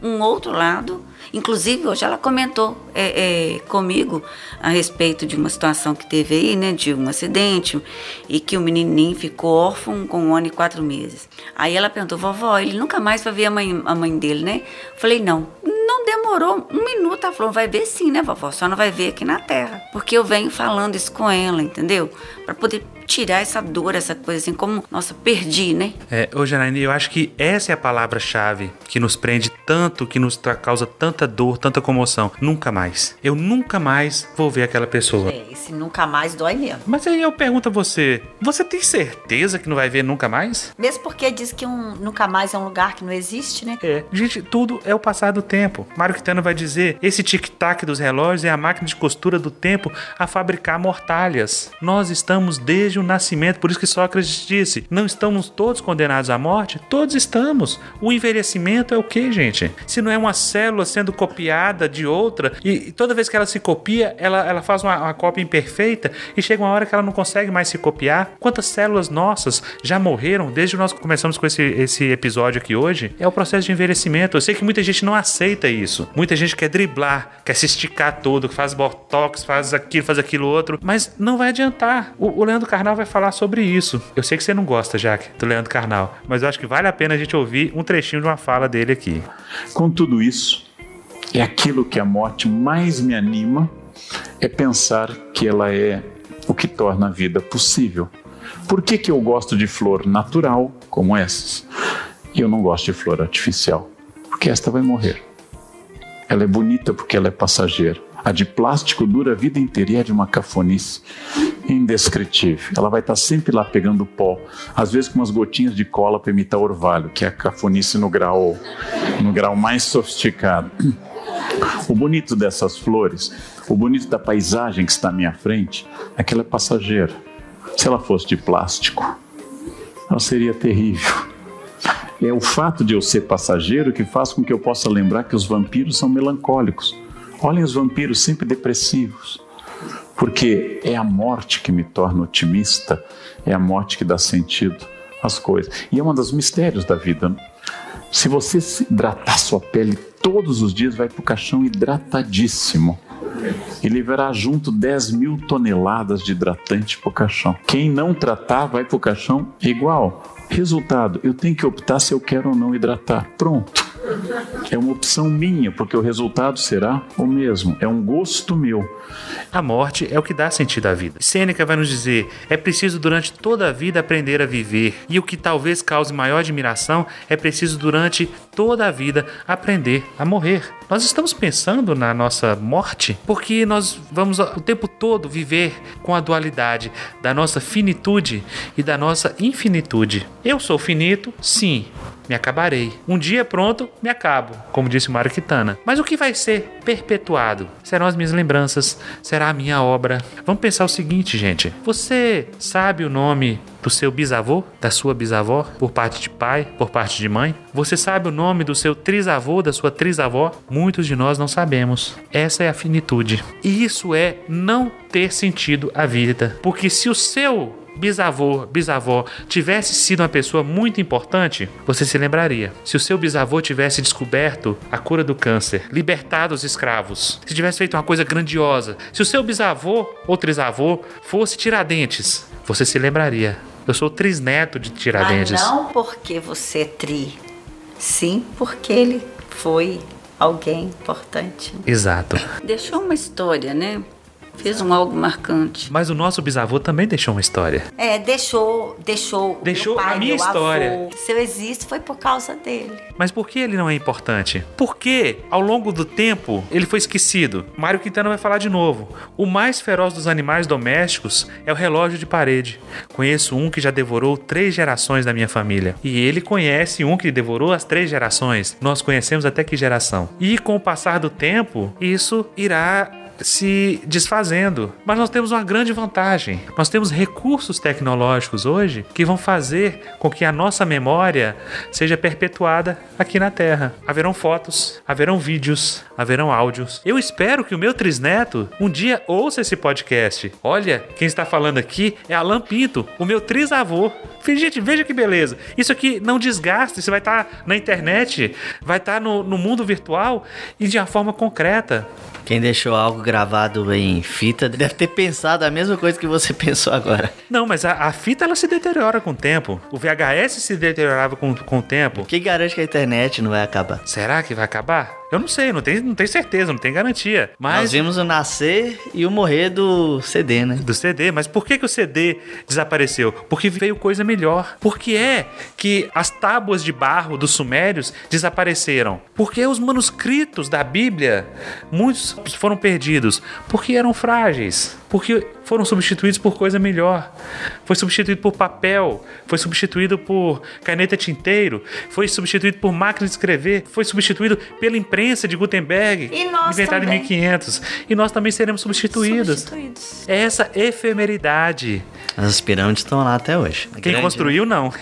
um outro lado. Inclusive, hoje ela comentou é, é, comigo a respeito de uma situação que teve aí, né, de um acidente, e que o menininho ficou órfão com um ano e quatro meses. Aí ela perguntou, vovó, ele nunca mais vai ver a mãe, a mãe dele, né? Falei, não, não demorou um minuto. Ela falou: vai ver sim, né, vovó? Só não vai ver aqui na terra. Porque eu venho falando isso com ela, entendeu? Para poder tirar essa dor, essa coisa assim, como, nossa, perdi, né? É, ô Janaína, eu acho que essa é a palavra-chave que nos prende tanto, que nos causa tanta dor, tanta comoção. Nunca mais. Eu nunca mais vou ver aquela pessoa. É, esse nunca mais dói mesmo. Mas aí eu pergunto a você: você tem certeza que não vai ver nunca mais? Mesmo porque diz que um nunca mais é um lugar que não existe, né? É. Gente, tudo é o passar do tempo. Mário Quintana vai dizer: esse tic-tac dos relógios é a máquina de costura do tempo a fabricar mortalhas. Nós estamos desde o nascimento, por isso que Sócrates disse: não estamos todos condenados à morte? Todos estamos. O envelhecimento é o que, gente? Se não é uma célula sendo copiada de outra, e toda vez que ela se copia, ela, ela faz uma, uma cópia imperfeita e chega uma hora que ela não consegue mais se copiar. Quantas células nossas já morreram desde que nós começamos com esse, esse episódio aqui hoje? É o processo de envelhecimento. Eu sei que muita gente não aceita isso. Muita gente quer driblar, quer se esticar todo, faz botox, faz aquilo, faz aquilo outro, mas não vai adiantar. O, o Leandro Carnal vai falar sobre isso. Eu sei que você não gosta, Jaque, do Leandro Carnal, mas eu acho que vale a pena a gente ouvir um trechinho de uma fala dele aqui. Com tudo isso, é aquilo que a morte mais me anima é pensar que ela é o que torna a vida possível. Por que, que eu gosto de flor natural, como essas, e eu não gosto de flor artificial? Porque esta vai morrer. Ela é bonita porque ela é passageira. A de plástico dura a vida inteira e é de uma cafonice indescritível. Ela vai estar sempre lá pegando pó, às vezes com umas gotinhas de cola para imitar orvalho, que é a cafonice no grau, no grau mais sofisticado. O bonito dessas flores, o bonito da paisagem que está à minha frente, é que ela é passageira. Se ela fosse de plástico, ela seria terrível. É o fato de eu ser passageiro que faz com que eu possa lembrar que os vampiros são melancólicos. Olhem os vampiros sempre depressivos. Porque é a morte que me torna otimista, é a morte que dá sentido às coisas. E é um dos mistérios da vida. Se você hidratar sua pele todos os dias, vai para o caixão hidratadíssimo. E levará junto 10 mil toneladas de hidratante para o caixão. Quem não tratar, vai para o caixão igual. Resultado, eu tenho que optar se eu quero ou não hidratar. Pronto. É uma opção minha, porque o resultado será o mesmo. É um gosto meu. A morte é o que dá sentido à vida. Sêneca vai nos dizer: é preciso durante toda a vida aprender a viver. E o que talvez cause maior admiração é preciso durante toda a vida aprender a morrer. Nós estamos pensando na nossa morte porque nós vamos o tempo todo viver com a dualidade da nossa finitude e da nossa infinitude. Eu sou finito, sim, me acabarei. Um dia pronto, me acabo, como disse Mário Quitana. Mas o que vai ser perpetuado? Serão as minhas lembranças, será a minha obra. Vamos pensar o seguinte, gente. Você sabe o nome do seu bisavô, da sua bisavó, por parte de pai, por parte de mãe? Você sabe o nome do seu trisavô, da sua trisavó? Muitos de nós não sabemos. Essa é a finitude. E isso é não ter sentido a vida. Porque se o seu bisavô, bisavó tivesse sido uma pessoa muito importante, você se lembraria. Se o seu bisavô tivesse descoberto a cura do câncer, libertado os escravos, se tivesse feito uma coisa grandiosa, se o seu bisavô ou trisavô fosse Tiradentes, você se lembraria. Eu sou trisneto de Tiradentes. Mas não porque você é tri, sim porque ele foi alguém importante. Exato. Deixou uma história, né? Fez um algo marcante. Mas o nosso bisavô também deixou uma história. É, deixou, deixou, Deixou pai, a minha história. Avô. Se eu existo foi por causa dele. Mas por que ele não é importante? Porque, ao longo do tempo, ele foi esquecido. Mário Quintana vai falar de novo. O mais feroz dos animais domésticos é o relógio de parede. Conheço um que já devorou três gerações da minha família. E ele conhece um que devorou as três gerações. Nós conhecemos até que geração. E com o passar do tempo, isso irá se desfazendo. Mas nós temos uma grande vantagem. Nós temos recursos tecnológicos hoje que vão fazer com que a nossa memória seja perpetuada aqui na Terra. Haverão fotos, haverão vídeos, haverão áudios. Eu espero que o meu trisneto um dia ouça esse podcast. Olha, quem está falando aqui é Alan Pinto, o meu trisavô. Gente, veja que beleza. Isso aqui não desgasta, isso vai estar na internet, vai estar no, no mundo virtual e de uma forma concreta. Quem deixou algo gravado em fita deve ter pensado a mesma coisa que você pensou agora. Não, mas a, a fita ela se deteriora com o tempo. O VHS se deteriorava com, com o tempo. Quem garante que a internet não vai acabar? Será que vai acabar? Eu não sei, não tenho, não tenho certeza, não tenho garantia. Nós Mas vimos o nascer e o morrer do CD, né? do CD, mas por que, que o CD desapareceu? Porque veio coisa melhor. Por que é que as tábuas de barro dos sumérios desapareceram? Porque os manuscritos da Bíblia, muitos foram perdidos, porque eram frágeis, porque foram substituídos por coisa melhor. Foi substituído por papel, foi substituído por caneta tinteiro, foi substituído por máquina de escrever, foi substituído pela imprensa de Gutenberg, inventada em também. 1500. E nós também seremos substituídos. Substituídos. É essa efemeridade. As pirâmides estão lá até hoje. Quem Grande, construiu, não.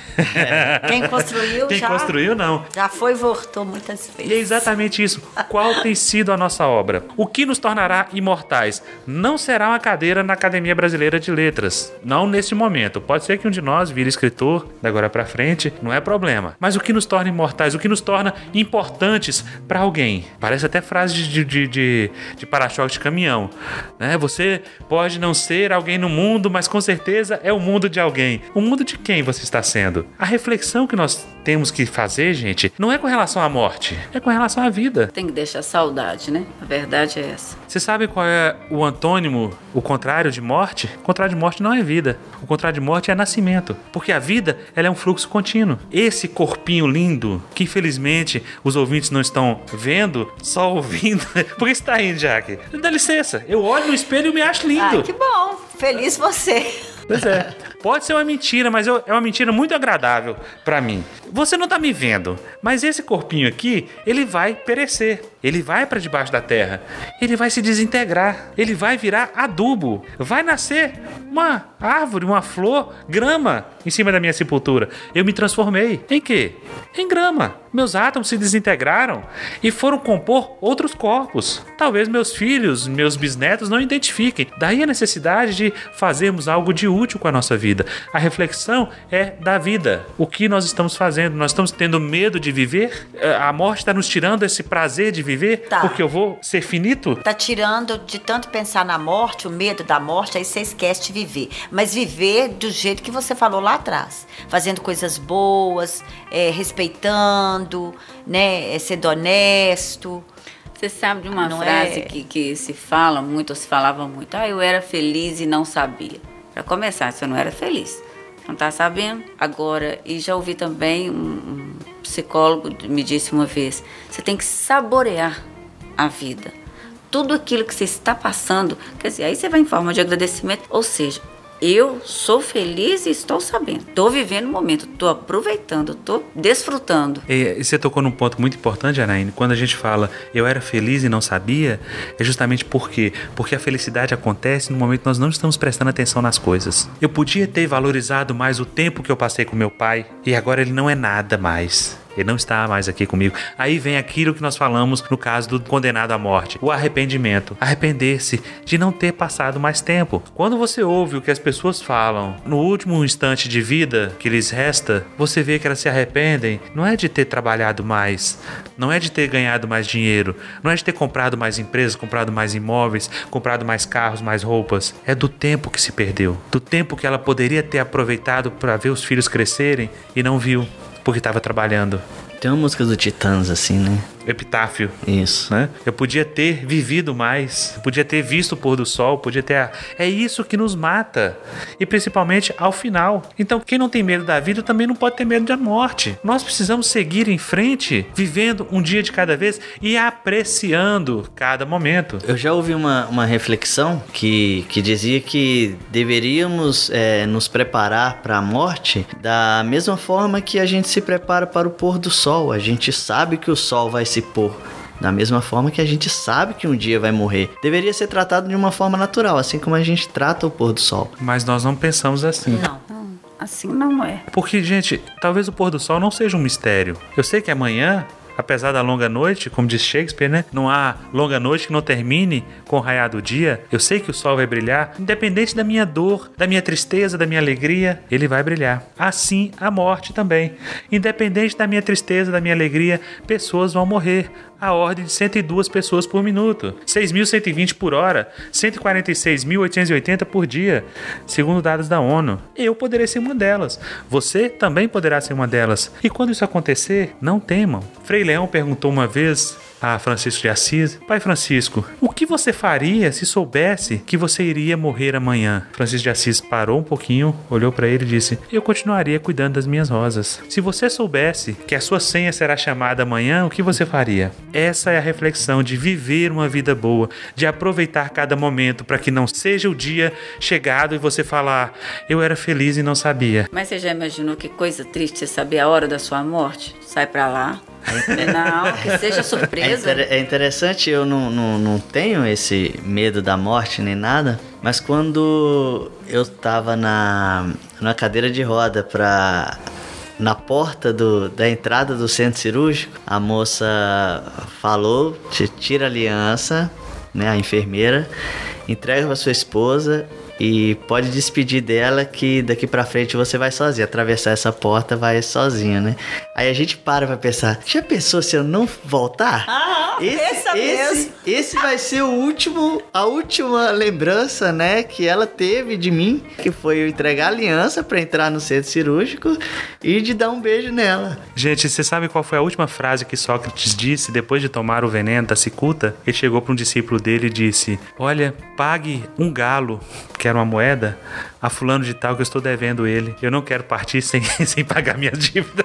Quem construiu Quem já, construiu, não. já foi e voltou muitas vezes. E é exatamente isso. Qual tem sido a nossa obra? O que nos tornará imortais? Não será uma cadeira na Academia Brasileira de Letras. Não neste momento. Pode ser que um de nós vire escritor da agora pra frente, não é problema. Mas o que nos torna imortais? O que nos torna importantes para alguém? Parece até frase de, de, de, de para-choque de caminhão. Né? Você pode não ser alguém no mundo, mas com certeza é o mundo de alguém. O mundo de quem você está sendo? A reflexão que nós temos que fazer, gente, não é com relação à morte, é com relação à vida. Tem que deixar saudade, né? A verdade é essa. Você sabe qual é o antônimo, o contrário de morte? O contrário de morte não é vida. O contrário de morte é nascimento. Porque a vida, ela é um fluxo contínuo. Esse corpinho lindo, que infelizmente os ouvintes não estão vendo, só ouvindo. Por que você tá rindo, Jaque? Dá licença. Eu olho no espelho e me acho lindo. Ai, que bom. Feliz você. Pois é. Pode ser uma mentira, mas eu- é uma mentira muito agradável pra mim. Você não tá me vendo, mas esse corpinho aqui, ele vai perecer. Ele vai pra debaixo da terra. Ele vai se desintegrar. Ele vai virar adubo. Vai nascer uma árvore, uma flor, grama em cima da minha sepultura. Eu me transformei. Em quê? Em grama. Meus átomos se desintegraram e foram compor outros corpos. Talvez meus filhos, meus bisnetos não identifiquem. Daí a necessidade de fazermos algo de útil com a nossa vida. A reflexão é da vida. O que nós estamos fazendo? Nós estamos tendo medo de viver? Eh, A morte está nos tirando esse prazer de viver Tá. porque eu vou ser finito? Tá tirando de tanto pensar na morte, o medo da morte, aí você esquece de viver. Mas viver do jeito que você falou lá atrás. Fazendo coisas boas, é, respeitando, né? É, sendo honesto. Você sabe de uma Não frase é- que, que se fala muito, ou se falava muito. Ah, eu era feliz e não sabia. Para começar, você não era feliz. Não tá sabendo? Agora, e já ouvi também um, psicólogo me disse uma vez: você tem que saborear a vida. Tudo aquilo que você está passando, quer dizer, aí você vai em forma de agradecimento. Ou seja, eu sou feliz e estou sabendo. Estou vivendo o momento, estou aproveitando, estou desfrutando. E, você tocou num ponto muito importante, Anaíne. Quando a gente fala eu era feliz e não sabia, é justamente por quê? Porque a felicidade acontece no momento que nós não estamos prestando atenção nas coisas. Eu podia ter valorizado mais o tempo que eu passei com meu pai e agora ele não é nada mais. Ele não está mais aqui comigo. Aí vem aquilo que nós falamos no caso do condenado à morte: o arrependimento. Arrepender-se de não ter passado mais tempo. Quando você ouve o que as pessoas falam no último instante de vida que lhes resta, você vê que elas se arrependem. Não é de ter trabalhado mais, não é de ter ganhado mais dinheiro, não é de ter comprado mais empresas, comprado mais imóveis, comprado mais carros, mais roupas. É do tempo que se perdeu. Do tempo que ela poderia ter aproveitado para ver os filhos crescerem e não viu porque estava trabalhando. Tem uma música do Titãs assim, né? Epitáfio. Isso. Né? Eu podia ter vivido mais, podia ter visto o pôr do sol, podia ter. É isso que nos mata. E principalmente ao final. Então, quem não tem medo da vida também não pode ter medo da morte. Nós precisamos seguir em frente, vivendo um dia de cada vez e apreciando cada momento. Eu já ouvi uma, uma reflexão que, que dizia que deveríamos é, nos preparar para a morte da mesma forma que a gente se prepara para o pôr do sol. A gente sabe que o sol vai se pôr. Da mesma forma que a gente sabe que um dia vai morrer. Deveria ser tratado de uma forma natural, assim como a gente trata o pôr do sol. Mas nós não pensamos assim. Não. Assim não é. Porque, gente, talvez o pôr do sol não seja um mistério. Eu sei que amanhã, apesar da longa noite, como diz Shakespeare, né? Não há longa noite que não termine com o raiar do dia. Eu sei que o sol vai brilhar, independente da minha dor, da minha tristeza, da minha alegria, ele vai brilhar. Assim a morte também. Independente da minha tristeza, da minha alegria, pessoas vão morrer. A ordem de 102 pessoas por minuto, 6.120 por hora, 146.880 por dia, segundo dados da ONU. Eu poderei ser uma delas. Você também poderá ser uma delas. E quando isso acontecer, não temam. Frei Leão perguntou uma vez a Francisco de Assis: Pai Francisco, o que você faria se soubesse que você iria morrer amanhã? Francisco de Assis parou um pouquinho, olhou para ele e disse: Eu continuaria cuidando das minhas rosas. Se você soubesse que a sua senha será chamada amanhã, o que você faria? Essa é a reflexão de viver uma vida boa, de aproveitar cada momento para que não seja o dia chegado e você falar: Eu era feliz e não sabia. Mas você já imaginou que coisa triste você saber a hora da sua morte? Sai pra lá. Não, que seja É, surpresa. inter- é interessante, eu não, não, não tenho esse medo da morte nem nada, mas quando eu tava na, na cadeira de roda pra. Na porta do, da entrada do centro cirúrgico, a moça falou: "Te tira a aliança, né? A enfermeira, entrega pra sua esposa e pode despedir dela que daqui pra frente você vai sozinho. Atravessar essa porta vai sozinho, né? Aí a gente para pra pensar: já pensou se eu não voltar? Ah, esse, mesmo. esse vai ser o último, a última lembrança, né, que ela teve de mim, que foi eu entregar a aliança pra entrar no centro cirúrgico e de dar um beijo nela. Gente, você sabe qual foi a última frase que Sócrates disse depois de tomar o veneno da cicuta? Ele chegou para um discípulo dele e disse: Olha, pague um galo, que era uma moeda, a fulano de tal que eu estou devendo ele. Eu não quero partir sem, sem pagar minha dívida.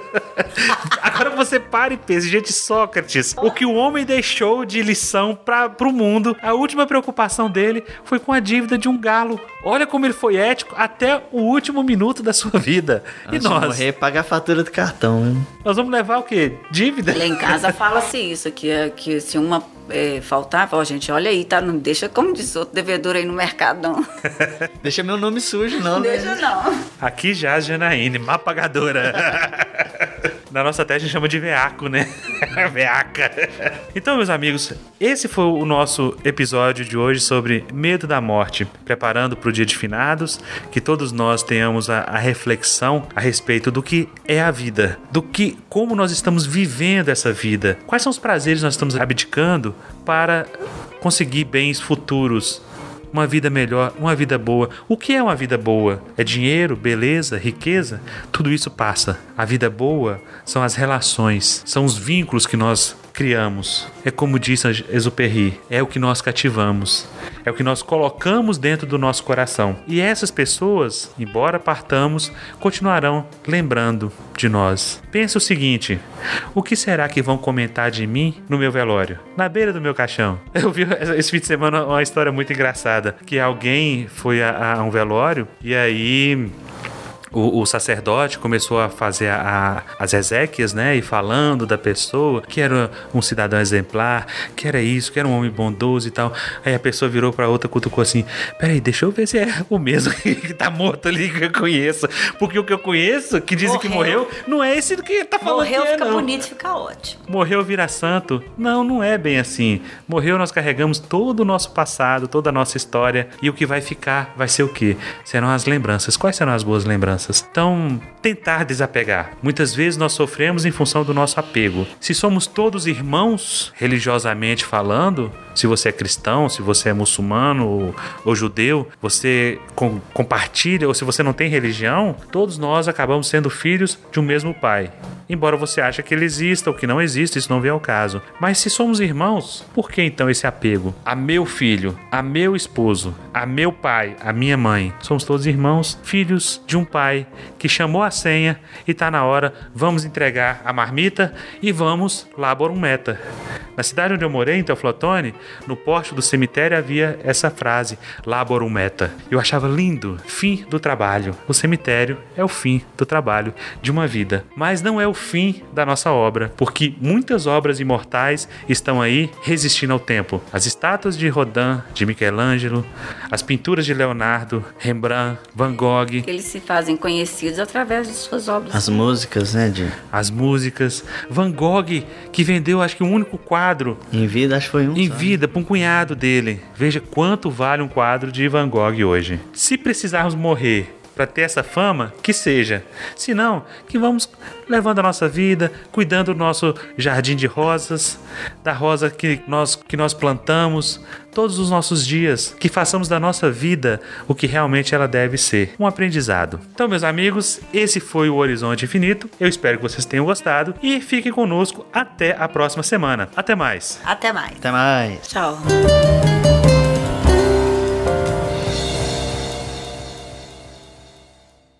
Agora você para e pense, gente, Sócrates, o que o homem deixou de lição para o mundo, a última preocupação dele foi com a dívida de um galo. Olha como ele foi ético até o último minuto da sua vida. Antes e de nós? morrer, pagar a fatura do cartão, né? Nós vamos levar o quê? Dívida? Lá em casa fala-se isso, que, é- que se uma é, faltar, ó, gente, olha aí, tá? Não deixa, como diz outro devedor aí no mercado, não. Deixa meu nome sujo, não, Não né? deixa, não. Aqui já a Janaíne, má pagadora. Na nossa terra a gente chama de veaco, né? Veaca. Então, meus amigos, esse foi o nosso episódio de hoje sobre medo da morte. Preparando para o dia de finados, que todos nós tenhamos a, a reflexão a respeito do que é a vida, do que, como nós estamos vivendo essa vida, quais são os prazeres que nós estamos abdicando para conseguir bens futuros uma vida melhor, uma vida boa. O que é uma vida boa? É dinheiro, beleza, riqueza? Tudo isso passa. A vida boa são as relações, são os vínculos que nós criamos. É como disse Exupéry, é o que nós cativamos, é o que nós colocamos dentro do nosso coração. E essas pessoas, embora partamos, continuarão lembrando de nós. Pensa o seguinte: o que será que vão comentar de mim no meu velório? Na beira do meu caixão. Eu vi esse fim de semana uma história muito engraçada, que alguém foi a, a um velório e aí o, o sacerdote começou a fazer a- a- as exéquias, né? E falando da pessoa, que era um cidadão exemplar, que era isso, que era um homem bondoso e tal. Aí a pessoa virou pra outra, cutucou assim: Peraí, deixa eu ver se é o mesmo que tá morto ali que eu conheço. Porque o que eu conheço, que dizem que Morreu. morreu, não é esse do que tá falando Morreu, que é, fica não. bonito, fica ótimo. Morreu vira santo? Não, não é bem assim. Morreu, nós carregamos todo o nosso passado, toda a nossa história. E o que vai ficar vai ser o quê? Serão as lembranças. Quais serão as boas lembranças? Crianças. Então, tentar desapegar. Muitas vezes nós sofremos em função do nosso apego. Se somos todos irmãos, religiosamente falando, se você é cristão, se você é muçulmano ou, ou judeu, você com, compartilha, ou se você não tem religião, todos nós acabamos sendo filhos de um mesmo pai. Embora você ache que ele exista ou que não existe, isso não vem ao caso. Mas se somos irmãos, por que então esse apego? A meu filho, a meu esposo, a meu pai, a minha mãe. Somos todos irmãos, filhos de um pai que chamou a senha e tá na hora, vamos entregar a marmita e vamos lá um meta. Na cidade onde eu morei, em Teoflotone, no porte do cemitério havia essa frase, Laborum Meta. Eu achava lindo, fim do trabalho. O cemitério é o fim do trabalho de uma vida, mas não é o fim da nossa obra, porque muitas obras imortais estão aí resistindo ao tempo. As estátuas de Rodin, de Michelangelo, as pinturas de Leonardo, Rembrandt, Van Gogh, Eles se fazem conhecidos através de suas obras. As músicas, né, de as músicas, Van Gogh, que vendeu acho que um único quadro em vida acho que foi um. em só, né? vida para um cunhado dele. Veja quanto vale um quadro de Van Gogh hoje. Se precisarmos morrer para ter essa fama, que seja. Se não, que vamos levando a nossa vida, cuidando do nosso jardim de rosas, da rosa que nós, que nós plantamos todos os nossos dias, que façamos da nossa vida o que realmente ela deve ser, um aprendizado. Então, meus amigos, esse foi o Horizonte Infinito. Eu espero que vocês tenham gostado e fiquem conosco até a próxima semana. Até mais. Até mais. Até mais. Tchau.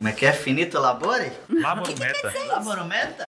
Como é que é? Finito labore? Labor Meta. Laborometa?